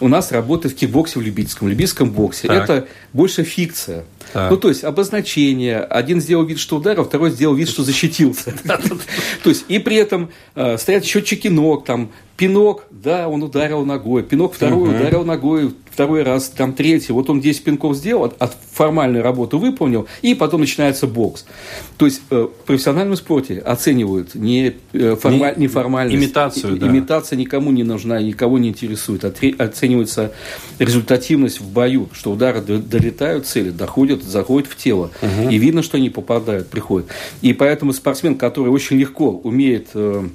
у нас работает в кикбоксе в любительском, в любительском боксе. Так. Это больше фикция. Так. Ну, то есть, обозначение. Один сделал вид, что ударил, второй сделал вид, что защитился. (laughs) То есть, и при этом э, стоят счетчики ног, там, пинок, да, он ударил ногой, пинок второй ударил ногой, второй раз, там третий, вот он 10 пинков сделал, от, от формальную работу выполнил, и потом начинается бокс. То есть э, в профессиональном спорте оценивают не, э, формаль, не, неформальность. Имитацию, да. Имитация никому не нужна, никого не интересует. Оценивается результативность в бою, что удары долетают цели, доходят, заходят в тело. Угу. И видно, что они попадают, приходят. И поэтому спортсмен, который очень легко умеет э,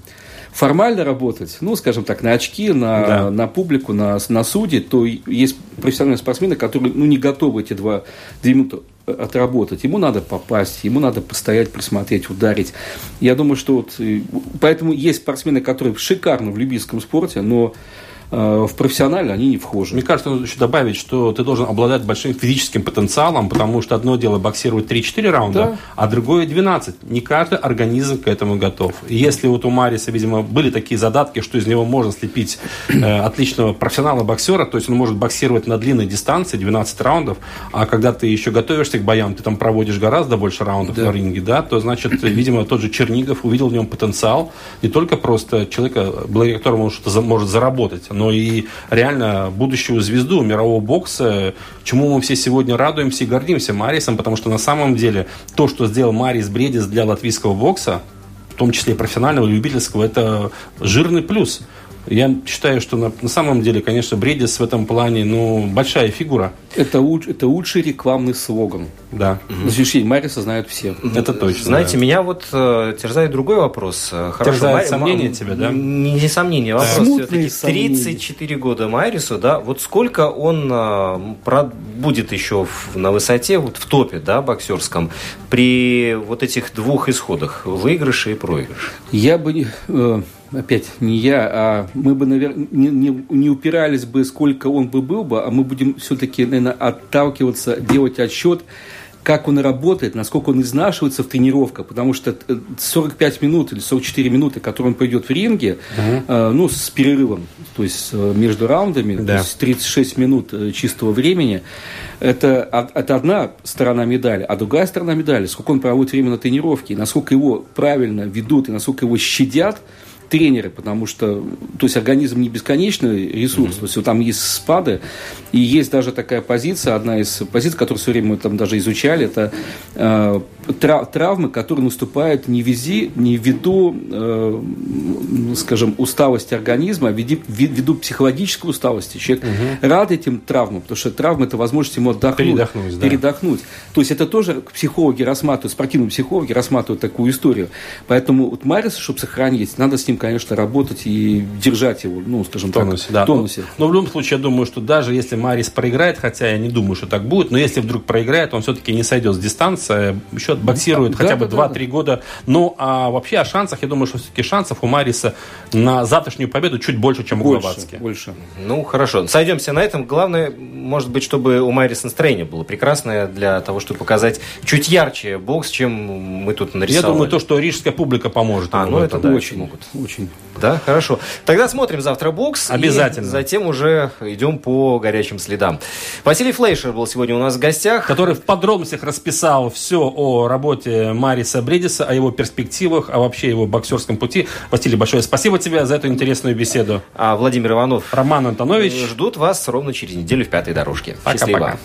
формально работать, ну, скажем так, на очки, на, да. на публику, на, на суде, то есть профессиональные спортсмены, которые ну, не готовы эти два, две минуты отработать. Ему надо попасть, ему надо постоять, присмотреть, ударить. Я думаю, что вот... Поэтому есть спортсмены, которые шикарно в любительском спорте, но Э, в профессиональный они не вхожи. Мне кажется, нужно еще добавить, что ты должен обладать большим физическим потенциалом, потому что одно дело боксировать 3-4 раунда, да. а другое 12. Не каждый организм к этому готов. И если вот у Мариса, видимо, были такие задатки, что из него можно слепить э, отличного профессионала-боксера, то есть он может боксировать на длинной дистанции, 12 раундов, а когда ты еще готовишься к боям, ты там проводишь гораздо больше раундов да. на ринге, да, то значит, видимо, тот же Чернигов увидел в нем потенциал, не только просто человека, благодаря которому он что-то может заработать, но и реально будущую звезду мирового бокса, чему мы все сегодня радуемся и гордимся Марисом, потому что на самом деле то, что сделал Марис Бредис для латвийского бокса, в том числе и профессионального, и любительского, это жирный плюс. Я считаю, что на, на самом деле, конечно, Бредис в этом плане, ну, большая фигура. Это, это лучший рекламный слоган. Да. На сегодняшний Мариса знают все. Это точно. Знаете, да. меня вот э, терзает другой вопрос. Э, Хорошо, Терзает Май- сомнения тебя, да? Не, не сомнения, вопрос Смутные все-таки. сомнения. 34 года Майрису, да, вот сколько он э, про- будет еще в- на высоте, вот в топе, да, боксерском, при вот этих двух исходах, выигрыше и проигрыше? Я бы, э, опять, не я, а мы бы, наверное, не, не- не упирались бы, сколько он бы был бы, а мы будем все-таки, наверное, отталкиваться, делать отсчет, как он работает, насколько он изнашивается в тренировках, потому что э, 45 минут или 44 минуты, которые он пойдет в ринге, э, ну, с перерывом, то есть э, между раундами, то Да. есть 36 минут э, чистого времени, это, это одна сторона медали, а другая сторона медали, сколько он проводит время на тренировке, насколько его правильно ведут, и насколько его щадят тренеры, потому что, то есть организм не бесконечный ресурс, то есть там есть спады, и есть даже такая позиция, одна из позиций, которую все время мы там даже изучали, это э, травмы, которые наступают не, вези, не ввиду, э, скажем, усталости организма, а ви- ввиду психологической усталости. Человек рад этим травмам, потому что травма – это возможность ему отдохнуть. Передохнуть, да. Передохнуть. То есть это тоже психологи рассматривают, спортивные психологи рассматривают такую историю. Поэтому вот Мариса, чтобы сохранить, надо с ним, конечно, работать и держать его, ну, скажем В тонусе, так, да. в тонусе. Но, но в любом случае, я думаю, что даже если Марис проиграет, хотя я не думаю, что так будет, но если вдруг проиграет, он все-таки не сойдет с дистанции, еще боксирует Да, хотя да, бы да, 2-3 года. Ну, а вообще о шансах, я думаю, что все-таки шансов у Мариса на завтрашнюю победу чуть больше, чем у Больше, Гловацки. больше. Ну, хорошо. Сойдемся на этом. Главное, может быть, чтобы у Майриса настроение было прекрасное для того, чтобы показать чуть ярче бокс, чем мы тут Я нарисовали. думаю, то, что рижская публика поможет. А, ну это да, очень, могут. очень. Да, хорошо. Тогда смотрим завтра бокс. и Обязательно. затем уже идем по горячим следам. Василий Флейшер был сегодня у нас в гостях. который в подробностях расписал все о работе Мариса Бредиса, о его перспективах, о вообще его боксерском пути. Василий, большое спасибо тебе за эту интересную беседу. А Владимир Иванов Роман Антонович. ждут вас ровно через неделю в пятой дорожке. Пока-пока.